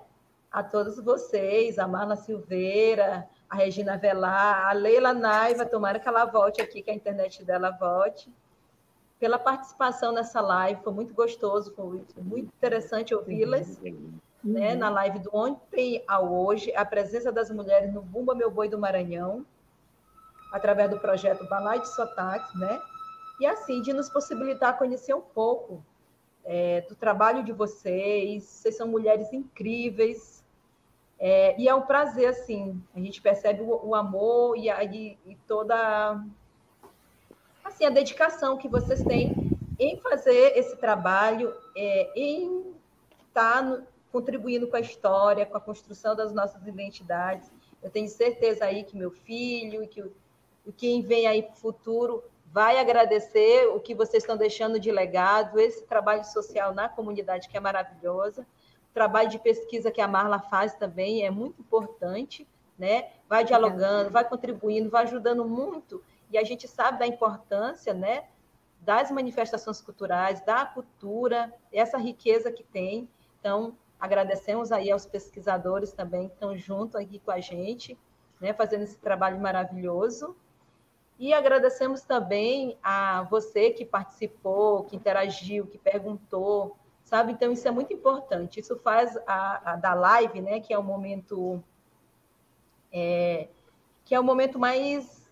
A todos vocês, a Marla Silveira, a Regina Velar, a Leila Naiva, tomara que ela volte aqui, que a internet dela volte, pela participação nessa live. Foi muito gostoso, foi muito interessante ouvi-las né, uhum. na live do ontem ao hoje, a presença das mulheres no Bumba Meu Boi do Maranhão, através do projeto Balai de Sotaques, né? E assim, de nos possibilitar conhecer um pouco é, do trabalho de vocês. Vocês são mulheres incríveis. É, e é um prazer, assim, a gente percebe o, o amor e, a, e, e, toda assim, a dedicação que vocês têm em fazer esse trabalho, é, em estar no, contribuindo com a história, com a construção das nossas identidades. Eu tenho certeza aí que meu filho e que quem vem aí para o futuro vai agradecer o que vocês estão deixando de legado, esse trabalho social na comunidade que é maravilhosa, o trabalho de pesquisa que a Marla faz também é muito importante, né? Vai dialogando, vai contribuindo, vai ajudando muito, e a gente sabe da importância, né? Das manifestações culturais, da cultura, essa riqueza que tem. Então, agradecemos aí aos pesquisadores também que estão junto aqui com a gente, né? Fazendo esse trabalho maravilhoso. E agradecemos também a você que participou, que interagiu, que perguntou, sabe? Então, isso é muito importante. Isso faz a, a da live, né? Que é o momento. É, que é o momento mais.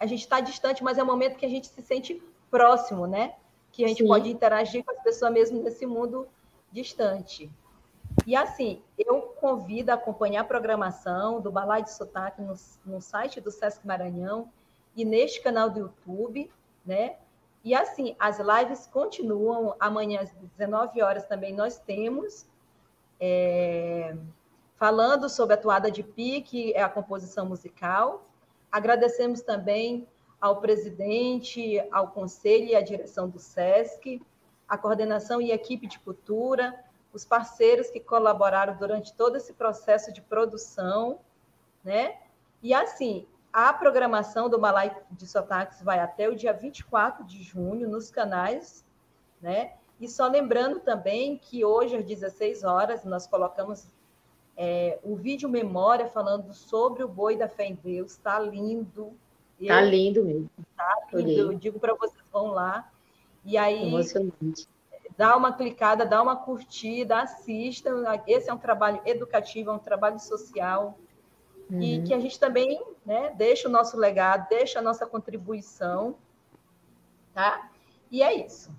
A gente está distante, mas é o momento que a gente se sente próximo, né? Que a gente Sim. pode interagir com as pessoas mesmo nesse mundo distante. E assim, eu convido a acompanhar a programação do Balai de Sotaque no, no site do Sesc Maranhão e neste canal do YouTube, né? E assim, as lives continuam. Amanhã às 19 horas também nós temos é, falando sobre a toada de pi, que é a composição musical. Agradecemos também ao presidente, ao conselho e à direção do SESC, a coordenação e equipe de cultura, os parceiros que colaboraram durante todo esse processo de produção, né? E assim, a programação do Malai de Sotaques vai até o dia 24 de junho nos canais, né? E só lembrando também que hoje, às 16 horas, nós colocamos é, o vídeo memória falando sobre o boi da fé em Deus. Está lindo. Está lindo mesmo. Está lindo. Eu digo para vocês, vão lá. E aí, Emocionante. Dá uma clicada, dá uma curtida, assistam. Esse é um trabalho educativo, é um trabalho social uhum. e que a gente também né, deixa o nosso legado, deixa a nossa contribuição, tá? E é isso.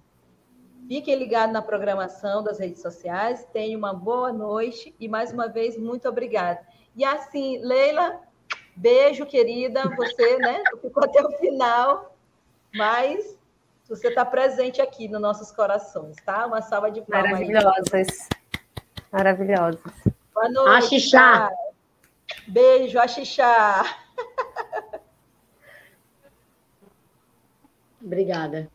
Fiquem ligados na programação das redes sociais, tenham uma boa noite e, mais uma vez, muito obrigada. E assim, Leila, beijo, querida, você né, ficou até o final, mas você está presente aqui nos nossos corações, tá? Uma salva de palmas. Maravilhosas. Maravilhosas. Boa noite. Axixá. Beijo, Axixá. Obrigada.